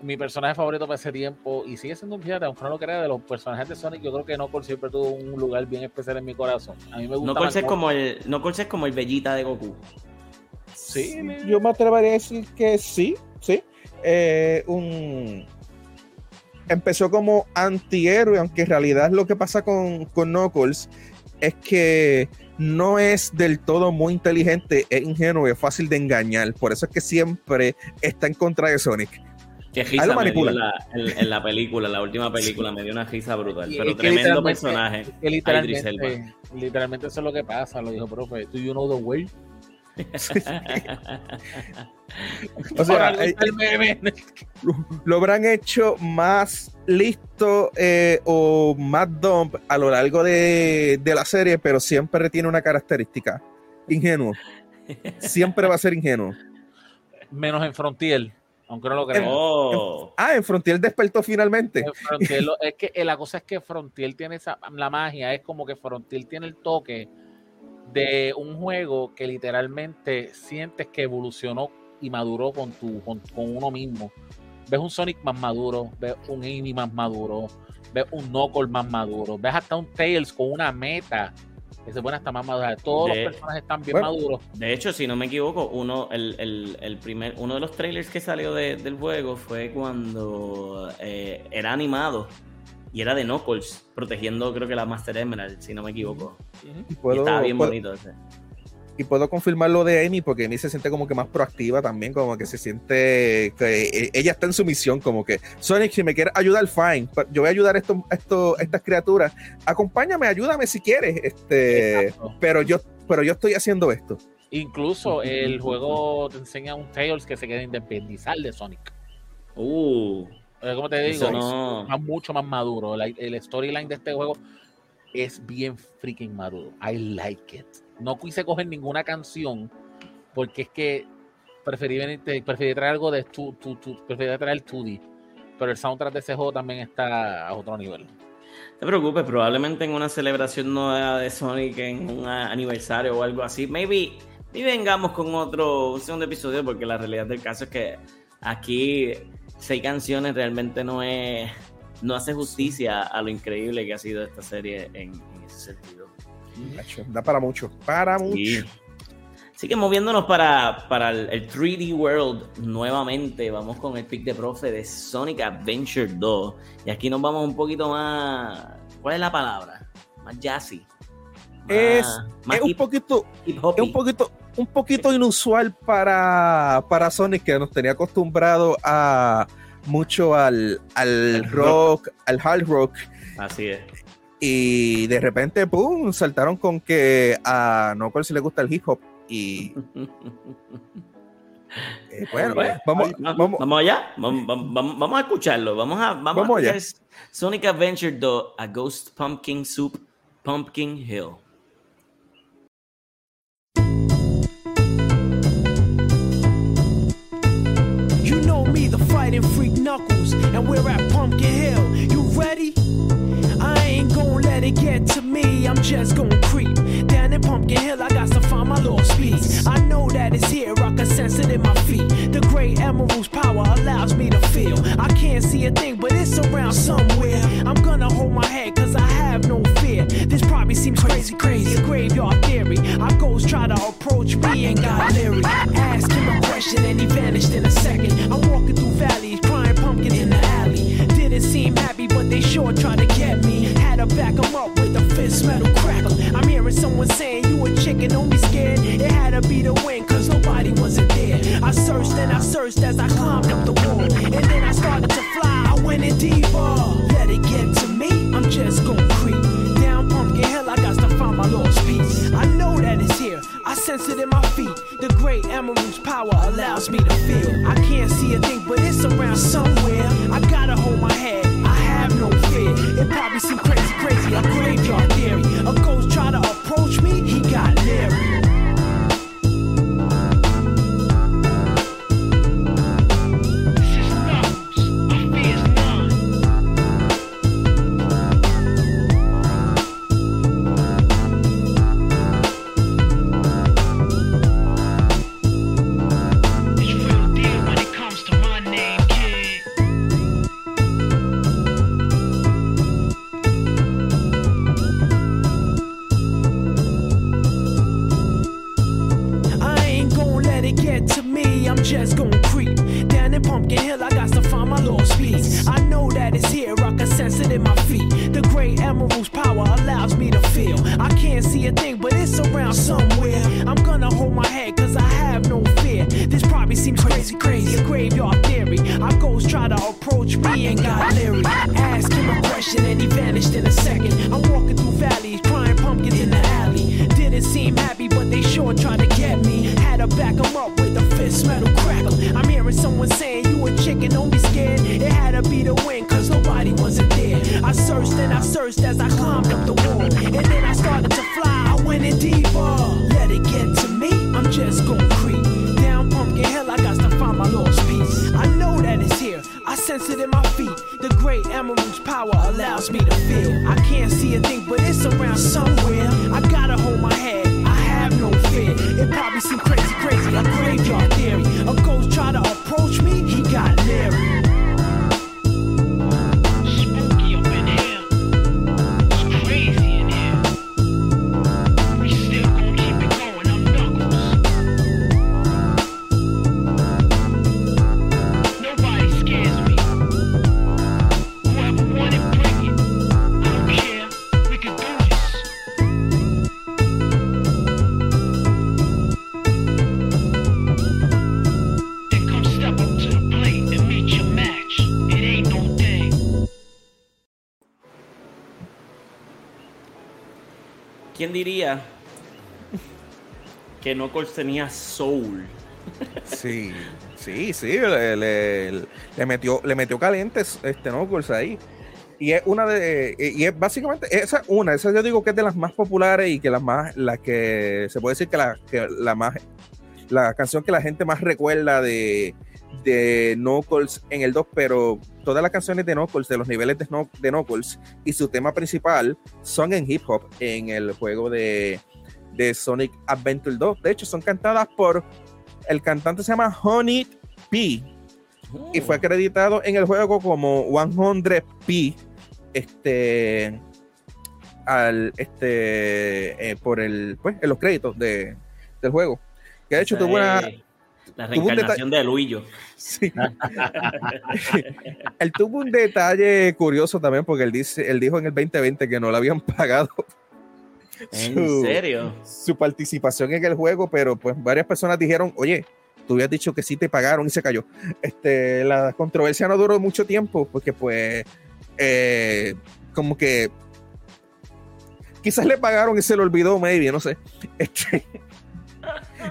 mi personaje favorito para ese tiempo, y sigue siendo un fíjate, aunque no lo crea, de los personajes de Sonic, yo creo que Knuckles siempre tuvo un lugar bien especial en mi corazón. A mí me gusta Knuckles es como el, Knuckles es como el Bellita de Goku. Sí, Yo me atrevería a decir que sí, sí. Eh, un... Empezó como antihéroe, aunque en realidad lo que pasa con, con Knuckles es que no es del todo muy inteligente, es ingenuo y es fácil de engañar. Por eso es que siempre está en contra de Sonic. Que risa lo me dio manipula. en, la, en la película, la última película, me dio una risa brutal. Y Pero tremendo personaje. Que literalmente, literalmente eso es lo que pasa, lo dijo profe. Do you know the way? O sea, eh, el meme. lo habrán hecho más listo eh, o más dump a lo largo de, de la serie, pero siempre tiene una característica: ingenuo. Siempre va a ser ingenuo. menos en Frontier, aunque no lo crean. oh, Ah, en Frontier despertó finalmente. En Frontier lo- es que eh, la cosa es que Frontier tiene esa, la magia, es como que Frontier tiene el toque de un juego que literalmente sientes que evolucionó y maduró con tu, con, con uno mismo. Ves un Sonic más maduro, ves un Amy más maduro, ves un Knuckles más maduro, ves hasta un Tails con una meta que se pone hasta más madura. Todos De- los personajes están bien Bueno, maduros. de hecho, si no me equivoco, uno, el, el- el primer, uno de los trailers que salió de- del juego fue cuando eh, era animado y era de Knuckles, protegiendo creo que la Master Emerald, si no me equivoco. Y estaba bien puedo- bonito ese. y puedo confirmar lo de Amy porque Amy se siente como que más proactiva también, como que se siente que eh, ella está en su misión, como que Sonic, si me quieres ayudar, fine. Yo voy a ayudar a estos, a estos- a estas criaturas. Acompáñame, ayúdame si quieres. Este, Exacto. pero yo, pero yo estoy haciendo esto. Incluso el juego te enseña un Tails que se quiere independizar de Sonic. Uh, Como te digo, no- es mucho más maduro. La- el storyline de este juego es bien freaking maduro. I like it. No quise coger ninguna canción porque es que preferí, venir- te- preferí traer algo de tu, tu, tu- preferí traer el 2D. Pero el soundtrack de ese juego también está a otro nivel. No te preocupes, probablemente en una celebración nueva de Sonic, en un aniversario o algo así, maybe, y vengamos con otro un segundo episodio, porque la realidad del caso es que aquí seis canciones realmente no es no hace justicia a lo increíble que ha sido esta serie en, en ese sentido. Da para mucho, para mucho. Sí. Así que moviéndonos para, para el, el 3D World nuevamente, vamos con el pick de profe de Sonic Adventure 2. Y aquí nos vamos un poquito más. ¿Cuál es la palabra? Más jazzy. Más- Es- más Es un hip- poquito, hip es un poquito, un poquito inusual para, para Sonic que nos tenía acostumbrado a mucho al, al rock, al hard rock. Así es. Y de repente, ¡pum! saltaron con que a Knuckles le gusta el hip hop. Y eh, bueno, Bueno, vamos, Vamos, allá, vamos, vamos- vamos a escucharlo. Vamos a, vamos a escuchar Sonic Adventure 2 a Ghost Pumpkin Soup Pumpkin Hill. The fighting freak Knuckles, and we're at Pumpkin Hill. You ready? I ain't gonna let it get to me. I'm just gonna creep Pumpkin Hill. I got to find my lost piece. I know that it's here. I can sense it in my feet. The great emerald's power allows me to feel. I can't see a thing, but it's around somewhere. I'm gonna hold my head, cause I have no fear. This probably seems crazy, crazy. Graveyard theory. Our ghosts try to approach me and got leery. Ask him a question and he vanished in a second. I'm walking through valleys, crying pumpkins in the alley. Didn't seem happy, but they sure tried to get me. Had to back 'em up with a fist metal crackle. I'm hearing someone saying, You a chicken, don't be scared. It had to be the wind, cause nobody wasn't there. I searched and I searched as I climbed up the wall. And then I started to fly, I went in deeper. Let it get to me, I'm just gonna creep. Down Pumpkin Hill, I got to find my lost piece. I know that it's here, I sense it in my feet. The great emerald's power allows me to feel. I can't see a thing, but it's around somewhere. I gotta hold my head, It probably seems crazy, crazy, a graveyard theory. A ghost try to approach me, vanished in a second. I'm walking. Que Knuckles tenía soul? Sí, sí, sí, le, metió, le metió calientes este Knuckles ahí. Y es una de, y es básicamente, esa es una, esa yo digo que es de las más populares y que las más, la que se puede decir que la, que la más, la canción que la gente más recuerda de, de Knuckles en el 2, pero todas las canciones de Knuckles, de los niveles de Knuckles y su tema principal son en hip hop en el juego de, de Sonic Adventure 2. De hecho, son cantadas por el cantante se llama Honey P y fue acreditado en el juego como 100p este al este eh, por el pues en los créditos de, del juego que de hecho tuvo una La un reencarnación de Luillo. sí. él tuvo un detalle curioso también porque él dice él dijo en el 2020 que no le habían pagado ¿En su- serio? su participación en el juego, pero pues varias personas dijeron, oye, tú habías dicho que sí te pagaron y se cayó. Este, la controversia no duró mucho tiempo porque pues eh, como que quizás le pagaron y se lo olvidó, maybe, no sé. Este,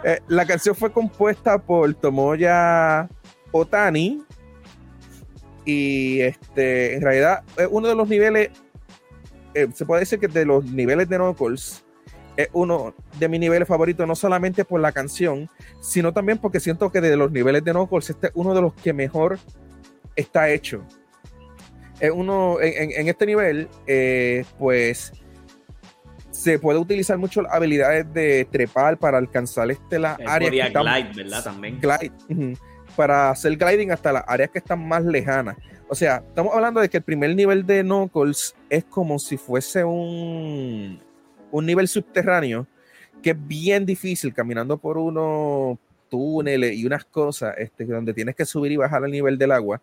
eh, la canción fue compuesta por Tomoya Otani y este, en realidad es uno de los niveles, eh, se puede decir que de los niveles de Knuckles es uno de mis niveles favoritos, no solamente por la canción, sino también porque siento que de los niveles de Knuckles, este es uno de los que mejor está hecho. Es uno, en, en- en este nivel, eh, pues se puede utilizar mucho las habilidades de trepar para alcanzar este, que podía están glide, ¿verdad? También. glide, para hacer gliding hasta las áreas que están más lejanas. O sea, estamos hablando de que el primer nivel de Knuckles es como si fuese un, un nivel subterráneo que es bien difícil caminando por unos túneles y unas cosas este, donde tienes que subir y bajar al nivel del agua.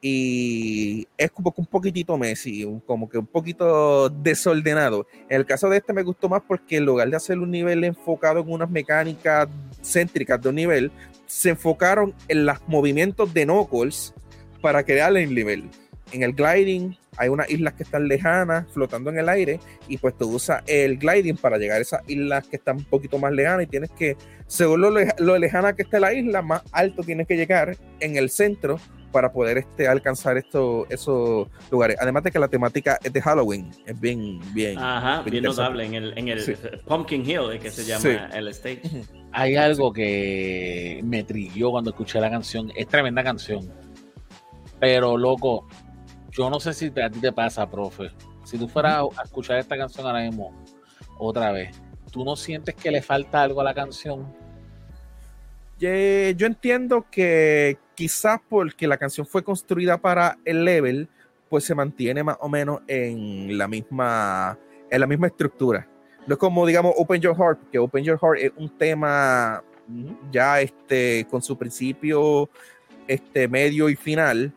Y es como que un poquitito Messi, como que un poquito desordenado. En el caso de este me gustó más porque en lugar de hacer un nivel enfocado en unas mecánicas céntricas de un nivel, se enfocaron en los movimientos de Knuckles para crear el nivel. En el gliding hay unas islas que están lejanas, flotando en el aire, y pues tú usas el gliding para llegar a esas islas que están un poquito más lejanas y tienes que, según lo, lo lejana que esté la isla, más alto tienes que llegar en el centro para poder este, alcanzar esto, esos lugares. Además de que la temática es de Halloween, es bien, bien. Ajá, bien notable en el, en el Sí. Pumpkin Hill, eh, que se llama Sí. el stage. Hay algo que me trilló cuando escuché la canción. Es tremenda canción. Pero, loco, yo no sé si te- a ti te pasa, profe. Si tú fueras a escuchar esta canción ahora mismo, otra vez, ¿tú no sientes que le falta algo a la canción? Yo entiendo que quizás porque la canción fue construida para el level, pues se mantiene más o menos en la misma, en la misma estructura. No es como, digamos, Open Your Heart, que Open Your Heart es un tema ya este, con su principio, este, medio y final.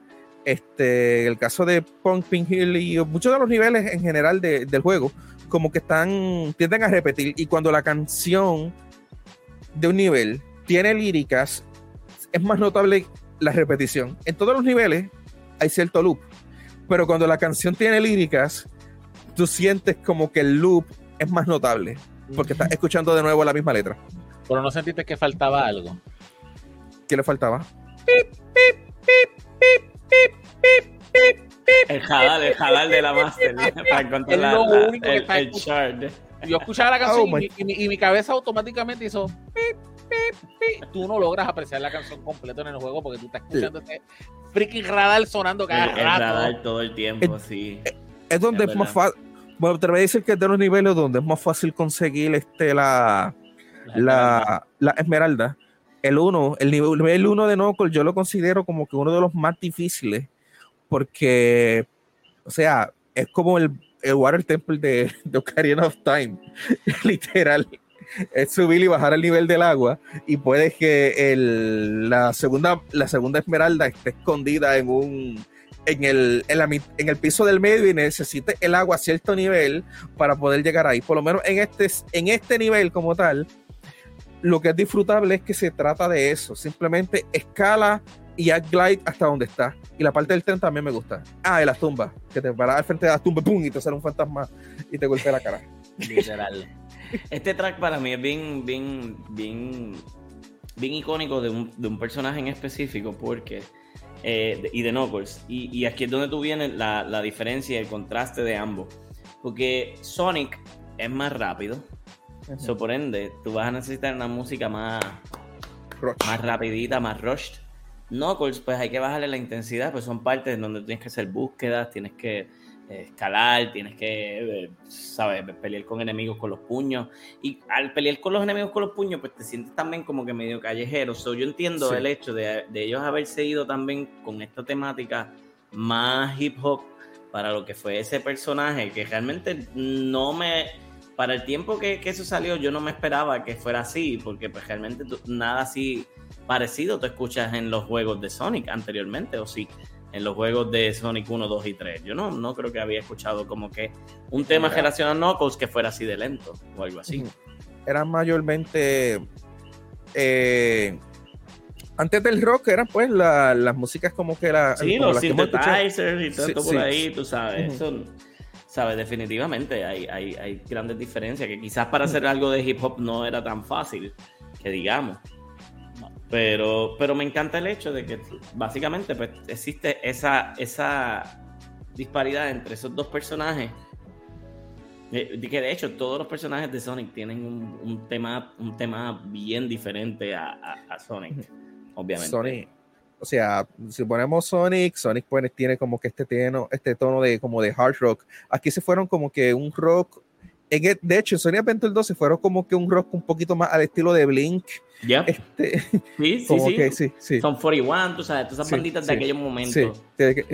Este, el caso de Pumpkin Hill y muchos de los niveles en general de- del juego, como que están, tienden a repetir. Y cuando la canción de un nivel tiene líricas, es más notable la repetición. En todos los niveles hay cierto loop, pero cuando la canción tiene líricas, tú sientes como que el loop es más notable. porque estás escuchando de nuevo la misma letra. Pero no sentiste que faltaba algo. ¿Qué le faltaba? El jadal, el jadal de la master. para encontrar la- la- el, el chart. Yo escuchaba la canción Oh, y, mi, y mi- y mi cabeza automáticamente hizo. pip, pip, pip. Tú no logras apreciar la canción completa en el juego porque tú estás escuchando este freaking radar sonando cada El, el rato. radar todo el tiempo, sí. Es donde Es es, más fácil. Bueno, te voy a decir que es de los niveles donde es más fácil conseguir este la, la, la esmeralda. El 1, el nivel, el nivel 1 de Knuckles, yo lo considero como que uno de los más difíciles. Porque, o sea, es como el, el Water Temple de, de Ocarina of Time. Literal. Es subir y bajar el nivel del agua. Y puedes que el, la, segunda, la segunda esmeralda esté escondida en un. En el, en, la en el piso del medio y necesite el agua a cierto nivel para poder llegar ahí. Por lo menos en este, en este nivel como tal, lo que es disfrutable es que se trata de eso. Simplemente escala y haz glide hasta donde está. Y la parte del tren también me gusta. Ah, y las tumbas. Que te paras al frente de las tumbas ¡pum! y te sale un fantasma y te golpea la cara. Literal. Este track para mí es bien, bien, bien, bien icónico de un, de un personaje en específico porque eh, de- y de Knuckles. Y, y aquí es donde tú vienes la, la diferencia y el contraste de ambos. Porque Sonic es más rápido. So, por ende, tú vas a necesitar una música más, Rush. más rapidita, más rushed. Knuckles, pues hay que bajarle la intensidad, pues son partes en donde tienes que hacer búsquedas, tienes que eh, escalar, tienes que, eh, ¿sabes?, pelear con enemigos con los puños. Y al pelear con los enemigos con los puños, pues te sientes también como que medio callejero. So, yo entiendo Sí. el hecho de, de ellos haberse ido también con esta temática más hip hop para lo que fue ese personaje, que realmente no me para el tiempo que, que eso salió, yo no me esperaba que fuera así, porque pues realmente tú- nada así parecido te escuchas en los juegos de Sonic anteriormente, o sí, en los juegos de Sonic 1, 2 y 3. Yo no, no creo que había escuchado como que un tema Mira. relacionado a Knuckles que fuera así de lento o algo así. Eran mayormente. eh, antes del rock eran pues la- las músicas como que la, Sí, los synthesizers y todo Sí, por sí. ahí, tú sabes. Eso, definitivamente hay, hay, grandes diferencias que quizás para hacer algo de hip hop no era tan fácil, que digamos. Pero, pero me encanta el hecho de que básicamente pues, existe esa, esa disparidad entre esos dos personajes. Eh, que de hecho todos los personajes de Sonic tienen un, tema, un tema bien diferente a, Sonic, obviamente. O sea, si ponemos Sonic, Sonic pues, tiene como que este tono, este tono de como de hard rock. Aquí se fueron como que un rock. en el- de hecho, en Sonic Adventure 2 se fueron como que un rock un poquito más al estilo de Blink. Ya, Este, sí, sí, sí. que sí, sí. Son 41, tú sabes, todas esas Sí, banditas de aquellos momentos.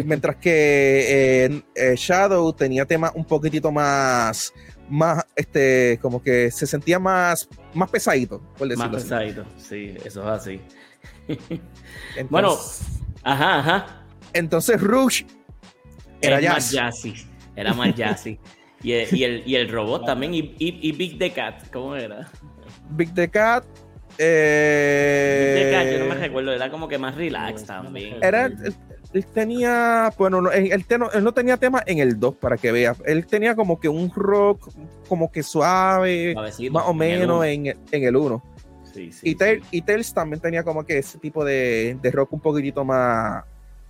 Mientras que eh, eh, Shadow tenía temas un poquitito más, más, este, como que se sentía más, más pesadito, por Más decirlo así. pesadito, sí, eso es así. Entonces, Bueno, ajá, ajá. entonces Rush era es más jazz. jazzy. Era más jazzy. Y el, y el, y el robot también, y, y, Big the Cat, ¿cómo era? Big the Cat. Big the Cat, yo no me Eh, recuerdo, era como que más relax también. era, él, tenía, bueno, no, él, él ten- él no tenía tema en el 2, para que veas. Él tenía como que un rock, como que suave, Suavecito, más o menos en el 1. Sí, sí, Y. Tails, y también tenía como que ese tipo de, de rock un poquitito más.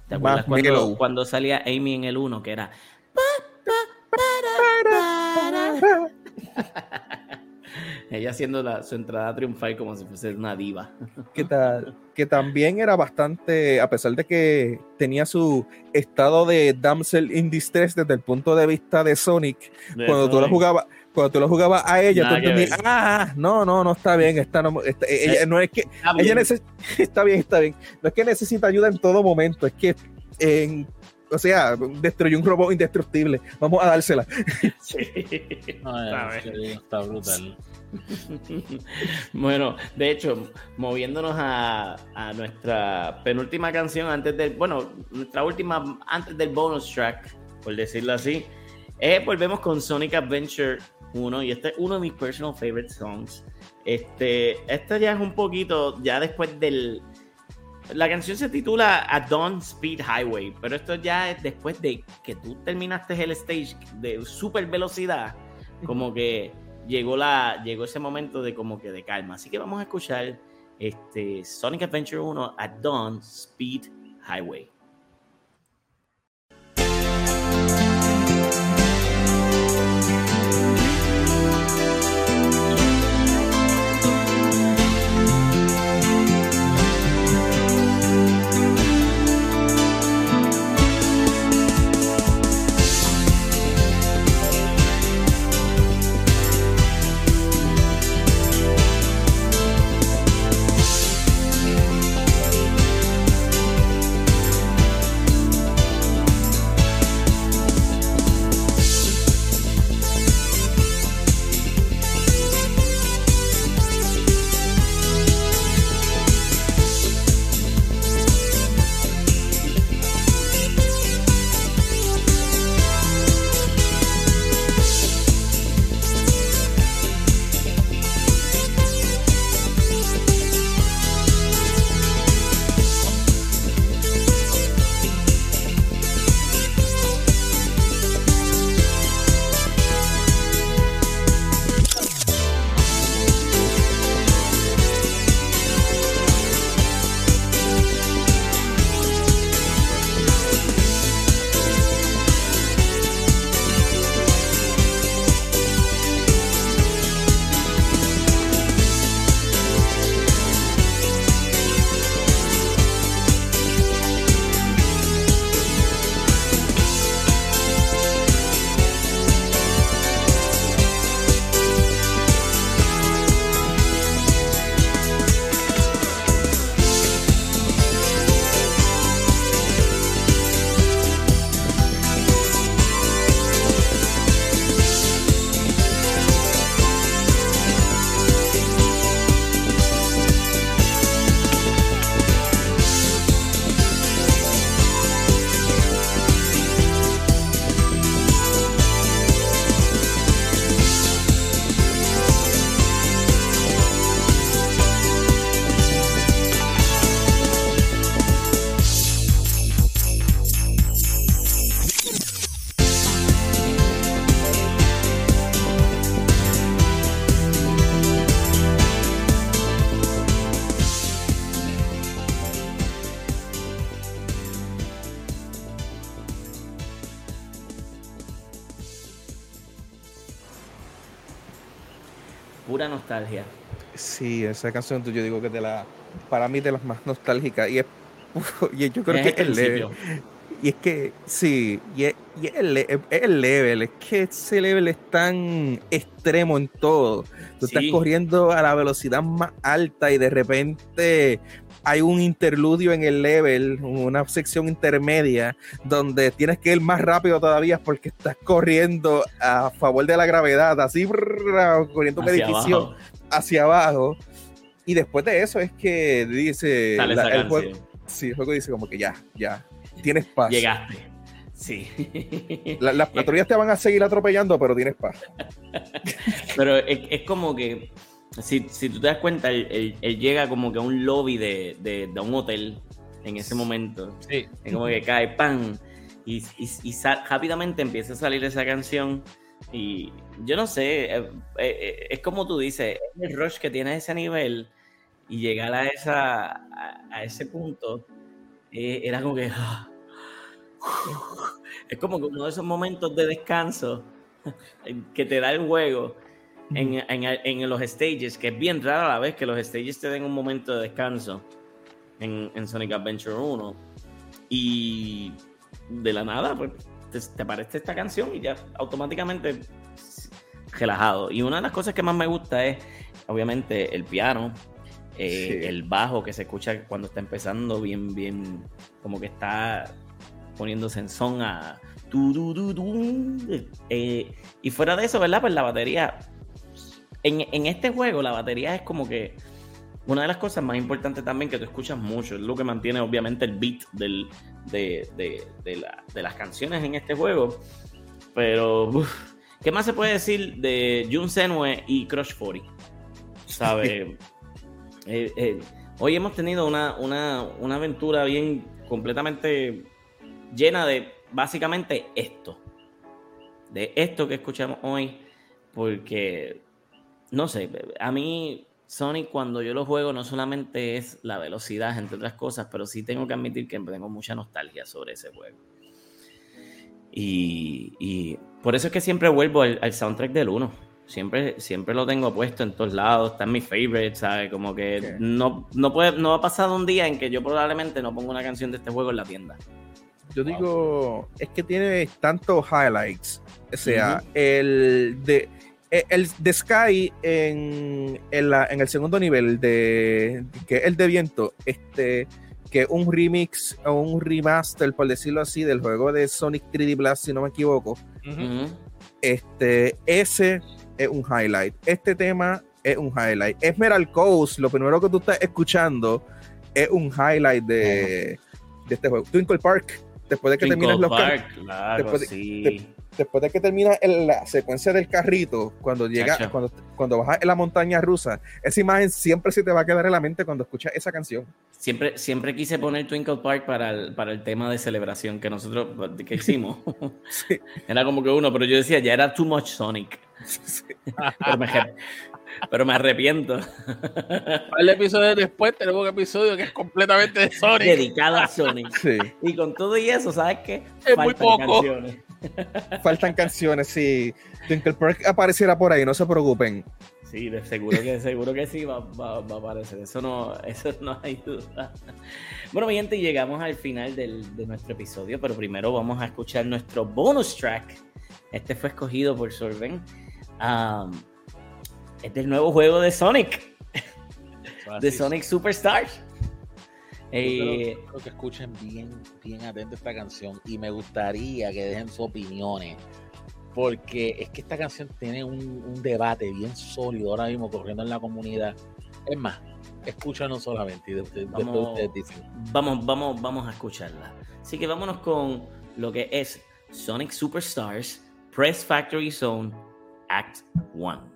¿Te acuerdas más cuando, salía Amy en el 1, que era ella haciendo la, su entrada triunfal como si fuese una diva? que, tal, que también era bastante, a pesar de que tenía su estado de damsel in distress desde el punto de vista de Sonic, cuando tú lo jugabas, cuando tú lo jugabas a ella, Nada tú entendías, ah, no, no, no está bien, esta no, esta- ella, no es que Está ella bien. está bien, está bien, no es que necesita ayuda en todo momento, es que en, o sea, destruyó un robot indestructible, vamos a dársela. Sí. En serio, está brutal. Bueno, de hecho, moviéndonos a, a nuestra penúltima canción antes del, bueno, nuestra última antes del bonus track, por decirlo así, eh, volvemos con Sonic Adventure 1 y este es uno de mis personal favorite songs. Este, esto ya es un poquito, ya después del... La canción se titula A Dawn Speed Highway, pero esto ya es después de que tú terminaste el stage de super velocidad, como que llegó, la, llegó ese momento de como que de calma. Así que vamos a escuchar este Sonic Adventure 1 at Dawn Speed Highway. Nostalgia. Sí, esa canción yo digo que de la, para mí de las más nostálgicas y es, y yo creo Es que el es el level. Y es que, sí, y es, y es el, level, es que ese level es tan extremo en todo. Tú estás corriendo a la velocidad más alta y de repente hay un interludio en el level, una sección intermedia, donde tienes que ir más rápido todavía porque estás corriendo a favor de la gravedad, así brrr, corriendo un Hacia edificio abajo. hacia abajo. Y después de eso es que dice la- el juego, sí, el juego dice como que ya, ya, tienes paz. Llegaste. Sí. La- las patrullas te van a seguir atropellando, pero tienes paz. Pero es, es como que, si, si tú te das cuenta, él, él- él llega como que a un lobby de, de- de un hotel en ese momento. Sí. Es como que cae pan y, y, y rápidamente empieza a salir esa canción. Y yo no sé, eh, eh, eh, es como tú dices, es el rush que tiene ese nivel y llegar a, esa, a, a ese punto eh, era como que. ah, es como que uno de esos momentos de descanso que te da el juego en, en- en los stages, que es bien raro a la vez que los stages te den un momento de descanso en, en Sonic Adventure 1. Y de la nada, pues te, te aparece esta canción y ya automáticamente relajado. Y una de las cosas que más me gusta es, obviamente, el piano, eh, Sí. el bajo que se escucha cuando está empezando, bien, bien, como que está poniéndose en son a. Eh, y fuera de eso, ¿verdad? Pues la batería. En, en este juego, la batería es como que una de las cosas más importantes también que tú escuchas mucho, es lo que mantiene obviamente el beat del, de, de- de la- de las canciones en este juego. Pero, uf, ¿qué más se puede decir de Jun Senue y Crush 40? ¿Sabe? Eh, eh, hoy hemos tenido una, una, una aventura bien completamente llena de básicamente esto. De esto que escuchamos hoy, porque no sé, a mí Sonic cuando yo lo juego no solamente es la velocidad, entre otras cosas, pero sí tengo que admitir que tengo mucha nostalgia sobre ese juego. Y, y por eso es que siempre vuelvo al, al soundtrack del 1. Siempre, siempre lo tengo puesto en todos lados, está en mi favorite, ¿sabes? Como que no, no, puede, no ha pasado un día en que yo probablemente no ponga una canción de este juego en la tienda. Yo digo, es que tiene tantos highlights. O sea, el de el de Sky en, en, la- en el segundo nivel de que es el de viento, este que un remix o un remaster, por decirlo así, del juego de Sonic 3D Blast, si no me equivoco. Este, ese es un highlight. Este tema es un highlight. Esmeralda Coast, lo primero que tú estás escuchando, es un highlight de, de este juego. Twinkle Park, después de que Twinkle terminas los ca- Park, claro, después de- sí. después de que termina el- la secuencia del carrito, cuando llega, cuando, cuando bajas en la montaña rusa, esa imagen siempre se te va a quedar en la mente cuando escuchas esa canción. Siempre, siempre quise poner Twinkle Park para el, para el tema de celebración que nosotros que hicimos. Sí. Era como que uno, pero yo decía, ya era too much Sonic. Pero me, arre- pero me arrepiento. El episodio después tenemos un episodio que es completamente de Sonic. Dedicado a Sonic. Sí, Y con todo y eso, ¿sabes qué? Es muy poco. canciones. faltan canciones. Si Twinkle Park apareciera por ahí, no se preocupen. Sí, de seguro que seguro que sí va, va- va a aparecer. Eso no, eso no hay duda. Bueno, mi gente, llegamos al final del- de nuestro episodio, pero primero vamos a escuchar nuestro bonus track. Este fue escogido por Sorben. Um, es del nuevo juego de Sonic, de Sonic Superstars. Eh, Creo que escuchen bien, bien atento esta canción y me gustaría que dejen sus opiniones porque es que esta canción tiene un, un debate bien sólido ahora mismo corriendo en la comunidad. Es más, escúchanos solamente y de- de- después Vamos. ustedes dicen. vamos, vamos, vamos a escucharla. Así que vámonos con lo que es Sonic Superstars Press Factory Zone Act 1.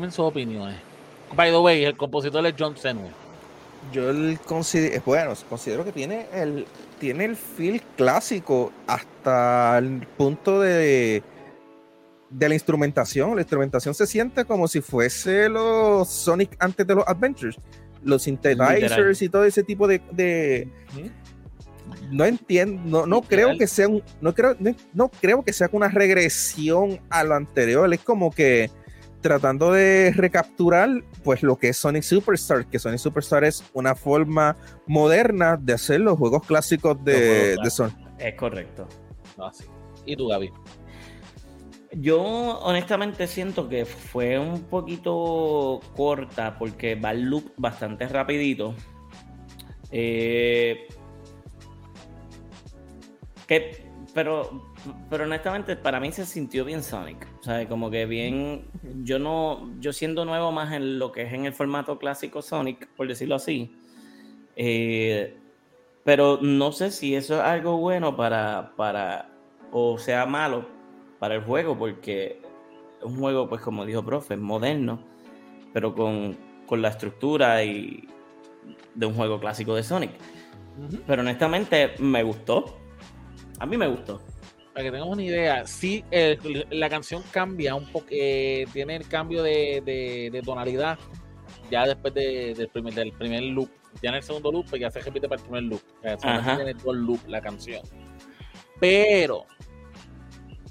Denme sus opiniones. By the way, el compositor es John Senway. Yo el considero, bueno, considero que tiene el, tiene el feel clásico hasta el punto de, de la instrumentación. La instrumentación se siente como si fuese los Sonic antes de los Adventures. Los synthesizers Literal. y todo ese tipo de, de- no entiendo, no, no creo que sea un, no creo, no, no creo que sea una regresión a lo anterior. Es como que tratando de recapturar pues lo que es Sonic Superstar, que Sonic Superstar es una forma moderna de hacer los juegos clásicos de, juegos de Sonic. Es correcto. No, sí. ¿Y tú, Gaby? Yo honestamente siento que fue un poquito corta porque va el loop bastante rapidito. Eh, que, pero, pero honestamente, para mí se sintió bien Sonic. O sea, como que bien. Yo no. Yo siendo nuevo más en lo que es en el formato clásico Sonic, por decirlo así. eh, pero no sé si eso es algo bueno para. para o sea malo para el juego, porque es un juego, pues como dijo profe, moderno, pero con, con la estructura y de un juego clásico de Sonic. Pero honestamente me gustó. A mí me gustó. Para que tengamos una idea, sí, la canción cambia un poco, eh, tiene el cambio de, de- de tonalidad ya después de- del, primer, del primer loop. Ya en el segundo loop, pues ya se repite para el primer loop. O sea, tiene dos loops la canción. Pero,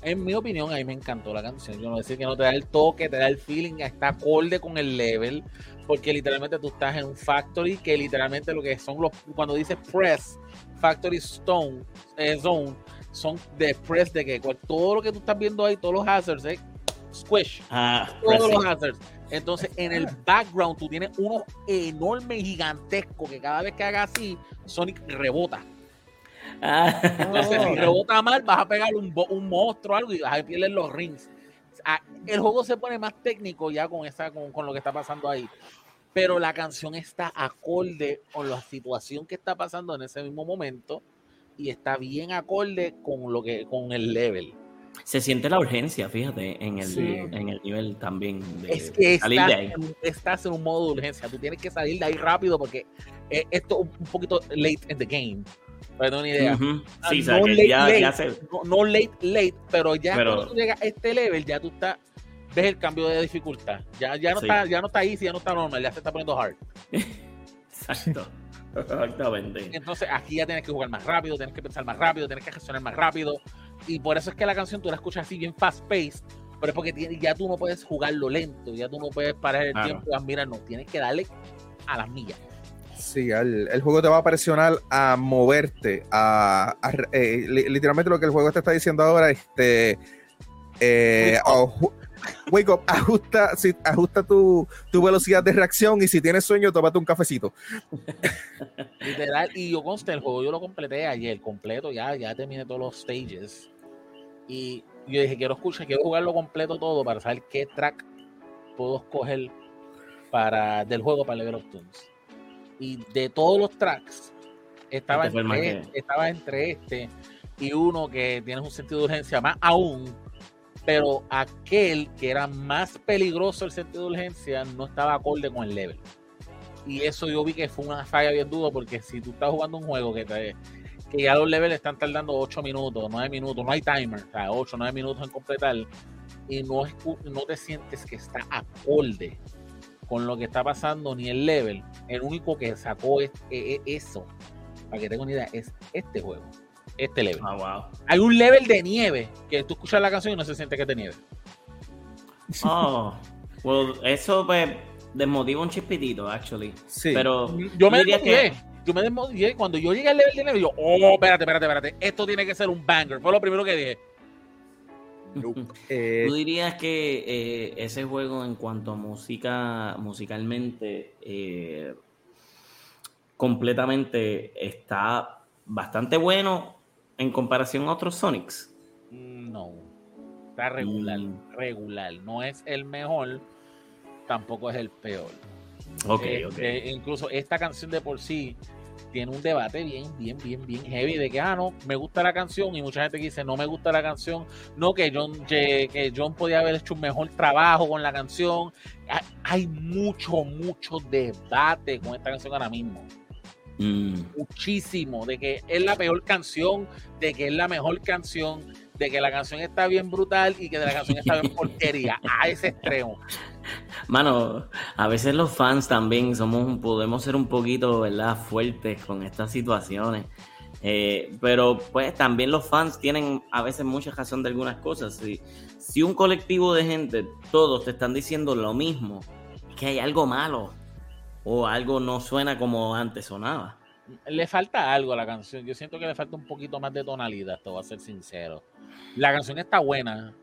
en mi opinión, a mí me encantó la canción. Yo no voy a decir que no te da el toque, te da el feeling, está acorde con el level, porque literalmente tú estás en un factory que literalmente lo que son los, cuando dices press, factory stone, eh, zone, son de press de que cual- todo lo que tú estás viendo ahí, todos los hazards, eh, squish, Ah, todos los hazards. Entonces, en el background tú tienes uno enorme, gigantesco, que cada vez que haga así, Sonic rebota. Ah, Entonces, si rebota mal, vas a pegar un, un monstruo o algo y vas a perder los rings. Ah, El juego se pone más técnico ya con, esa, con, con lo que está pasando ahí. Pero la canción está acorde con la situación que está pasando en ese mismo momento y está bien acorde con lo que con el level. Se siente la urgencia, fíjate, en el, Sí. en el nivel también de Es que salir estás, de ahí. estás en un modo de urgencia. Tú tienes que salir de ahí rápido porque eh, esto es un poquito late in the game. Tener una idea. Ujú. Ah, Sí, o sea, no late, ya, late. ya se... no, no late, late, pero ya Pero- cuando tú llegas a este level, ya tú estás, ves el cambio de dificultad. Ya, ya, no Sí. está, ya no está easy, ya no está normal, ya se está poniendo hard. Exacto. Exactamente. Entonces aquí ya tienes que jugar más rápido, tienes que pensar más rápido, tienes que reaccionar más rápido. Y por eso es que la canción tú la escuchas así bien fast paced, pero es porque ya tú no puedes jugarlo lento, ya tú no puedes parar el Claro. tiempo y admirar, no, tienes que darle a las millas. Sí, el, el juego te va a presionar a moverte, a, a- eh, li- literalmente lo que el juego te está diciendo ahora, este, eh, wake up, ajusta, sí, ajusta tu, tu velocidad de reacción y si tienes sueño, tómate un cafecito. Literal, y yo conste, el juego yo lo completé ayer, completo, ya, ya terminé todos los stages. Y yo dije, quiero escuchar, quiero jugarlo completo todo para saber qué track puedo escoger para, del juego para Level of Tunes. Y de todos los tracks, estaba Este entre, este, estaba entre este y uno que tiene un sentido de urgencia más aún, pero aquel que era más peligroso el sentido de urgencia no estaba acorde con el level. Y eso yo vi que fue una falla bien dura porque si tú estás jugando un juego que, te- que ya los levels están tardando 8 minutos, 9 minutos, no hay timer, o sea, 8, 9 minutos en completar y no, escu- no te sientes que está acorde con lo que está pasando ni el level, el único que sacó es- e- e- eso, para que tenga una idea, es este juego, este level. Ah, wow. Hay un level de nieve que tú escuchas la canción y no se siente que es de nieve. Oh, well, eso pues desmotiva un chispitito, actually. Sí. Pero Yo me diría desmotivé. Yo me desmotivé. Cuando yo llegué al level de nieve, yo, oh, espérate, espérate, espérate. Esto tiene que ser un banger. Fue lo primero que dije. Eh, ¿Tú dirías que eh, ese juego en cuanto a música, musicalmente, eh, completamente está bastante bueno en comparación a otros Sonics? No. Está regular. Mm. Regular. No es el mejor, tampoco es el peor. Ok, Eh, ok. eh, incluso esta canción de por sí tiene un debate bien, bien, bien, bien heavy de que, ah, no, me gusta la canción y mucha gente que dice, no me gusta la canción, no, que John, que, John podía haber hecho un mejor trabajo con la canción. Hay mucho, mucho debate con esta canción ahora mismo. Mm, Muchísimo, de que es la peor canción, de que es la mejor canción, de que la canción está bien brutal y que de la canción está bien porquería, a ese extremo. Mano, a veces los fans también somos, un- podemos ser un poquito, ¿verdad? Fuertes con estas situaciones. Eh, pero pues también los fans tienen a veces mucha razón de algunas cosas. Si, si un colectivo de gente, todos te están diciendo lo mismo, es que hay algo malo o algo no suena como antes sonaba. le falta algo a la canción. Yo siento que le falta un poquito más de tonalidad, te voy a ser sincero. La canción está buena,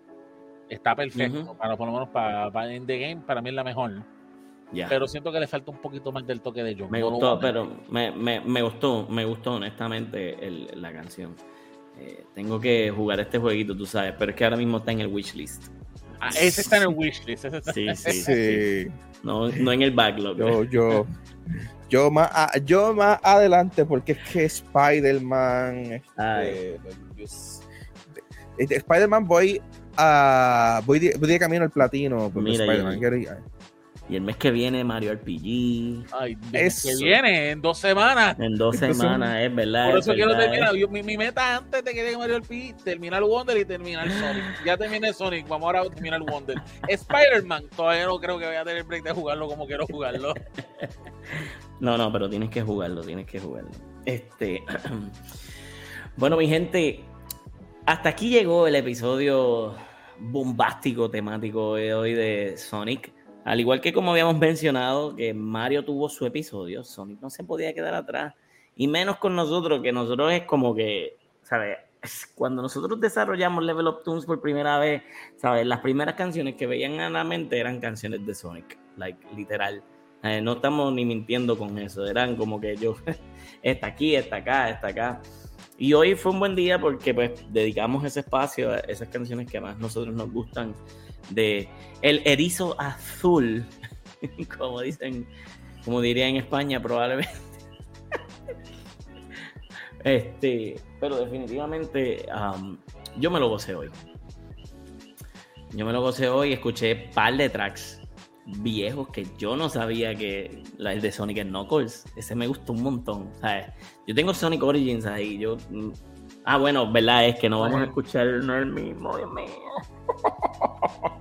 está perfecto, Ujú. para por lo menos para, para en The Game, para mí es la mejor. Ya. pero siento que le falta un poquito más del toque de John. Me gustó, pero me, me, me gustó, me gustó honestamente el- la canción. Eh, tengo que jugar este jueguito, tú sabes, pero es que ahora mismo está en el wishlist. Ah, ese está en el wishlist. ese está- Sí, sí, sí. Sí. No, no en el backlog. Yo, yo, yo más, a- yo más adelante, porque es que Spider-Man. este, este, Spider-Man voy a. Voy de, voy de camino al platino. Mira, Spider-Man Y el mes que viene Mario RPG. Ay, que Eso. viene en dos semanas. En dos semanas, es verdad. Por es eso quiero terminar. Yo- mi, mi meta antes de que llegue Mario P, terminar Wonder y terminar Sonic. Ya terminé Sonic, vamos ahora a terminar Wonder. Spider-Man, todavía no creo que voy a tener break de jugarlo como quiero jugarlo. No, no, pero tienes que jugarlo, tienes que jugarlo. Este. bueno, mi gente, hasta aquí llegó el episodio bombástico temático de hoy de Sonic. Al igual que como habíamos mencionado, que Mario tuvo su episodio, Sonic no se podía quedar atrás. Y menos con nosotros, que nosotros es como que, ¿sabes? Es Cuando nosotros desarrollamos Level Up Tunes por primera vez, ¿sabes? Las primeras canciones que veían a la mente eran canciones de Sonic, like, literal. Eh, no estamos ni mintiendo con eso, eran como que yo, está aquí, está acá, está acá. Y hoy fue un buen día porque pues dedicamos ese espacio a esas canciones que más nosotros nos gustan de el erizo azul, como dicen, como diría en España probablemente. Este, pero definitivamente um, yo me lo gocé hoy. Yo me lo gocé hoy, escuché par de tracks viejos que yo no sabía que el de Sonic Knuckles, ese me gustó un montón. ¿sabes? Yo tengo Sonic Origins ahí, yo Ah, bueno, verdad es que no vamos a escuchar no el mismo, Dios mío.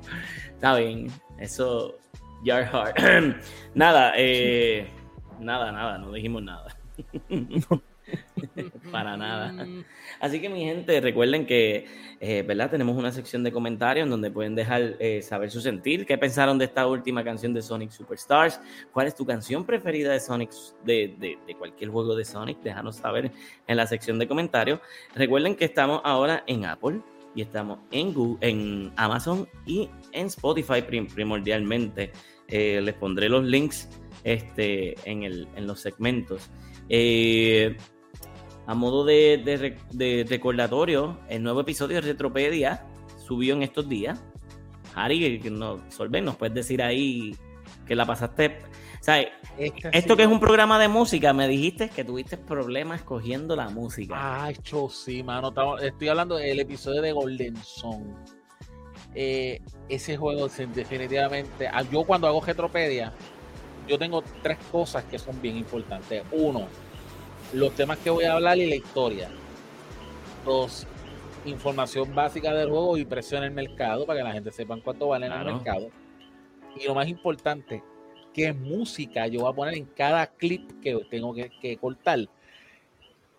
Está bien, eso Yard Heart. nada, eh, nada, nada, no dijimos nada. Para nada. Así que mi gente, recuerden que, eh, ¿verdad? Tenemos una sección de comentarios donde pueden dejar eh, saber su sentir, qué pensaron de esta última canción de Sonic Superstars, cuál es tu canción preferida de Sonic, de, de- de cualquier juego de Sonic, déjanos saber en la sección de comentarios. Recuerden que estamos ahora en Apple y estamos en Google, en Amazon y en Spotify prim- primordialmente. Eh, les pondré los links este, en, el, en los segmentos. Eh, a modo de, de re- de recordatorio, el nuevo episodio de Retropedia subió en estos días. Ari, que no, Solven, nos puedes decir ahí que la pasaste. O sea, esto que es un programa de música, me dijiste que tuviste problemas cogiendo la música. Ay, cho, sí, mano. Estoy hablando del episodio de Golden Sun. Eh, ese juego, definitivamente. ah, Yo, cuando hago Retropedia, yo tengo tres cosas que son bien importantes. Uno, los temas que voy a hablar y la historia. Dos, información básica del juego y precio en el mercado para que la gente sepa cuánto vale en el mercado. Y lo más importante, qué música yo voy a poner en cada clip que tengo que, que cortar.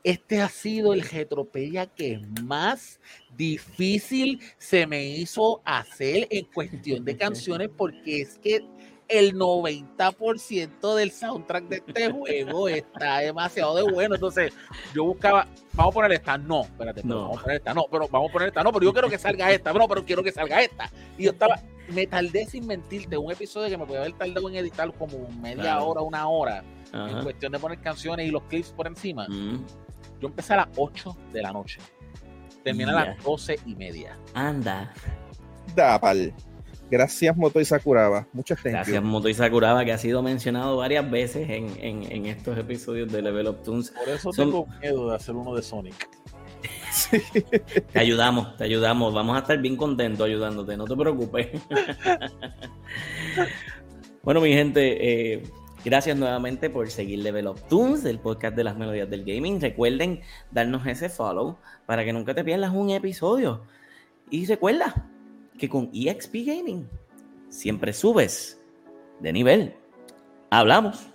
Este ha sido el retropedia que más difícil se me hizo hacer en cuestión de canciones porque es que el 90% del soundtrack de este juego está demasiado de bueno. Entonces, yo buscaba, vamos a poner esta, no, espérate, No. vamos a poner esta, no, pero vamos a poner esta, no, pero yo quiero que salga esta, no, pero quiero que salga esta. Y yo estaba, me tardé sin mentirte, un episodio que me podía haber tardado en editar como media Claro. hora, una hora, en cuestión de poner canciones y los clips por encima. Mm, Yo empecé a las 8 de la noche. Terminé a las 12 y media. anda. Da, pal. Gracias, Moto y Sakuraba. Muchas gracias. Gracias, Moto y Sakuraba, que ha sido mencionado varias veces en, en- en estos episodios de Level Up Tunes. Por eso Son- tengo miedo de hacer uno de Sonic. Te ayudamos, te ayudamos. Vamos a estar bien contentos ayudándote, no te preocupes. bueno, mi gente, eh, gracias nuevamente por seguir Level Up Tunes, el podcast de las melodías del gaming. Recuerden darnos ese follow para que nunca te pierdas un episodio. Y recuerda que con EXP Gaming siempre subes de nivel. Hablamos.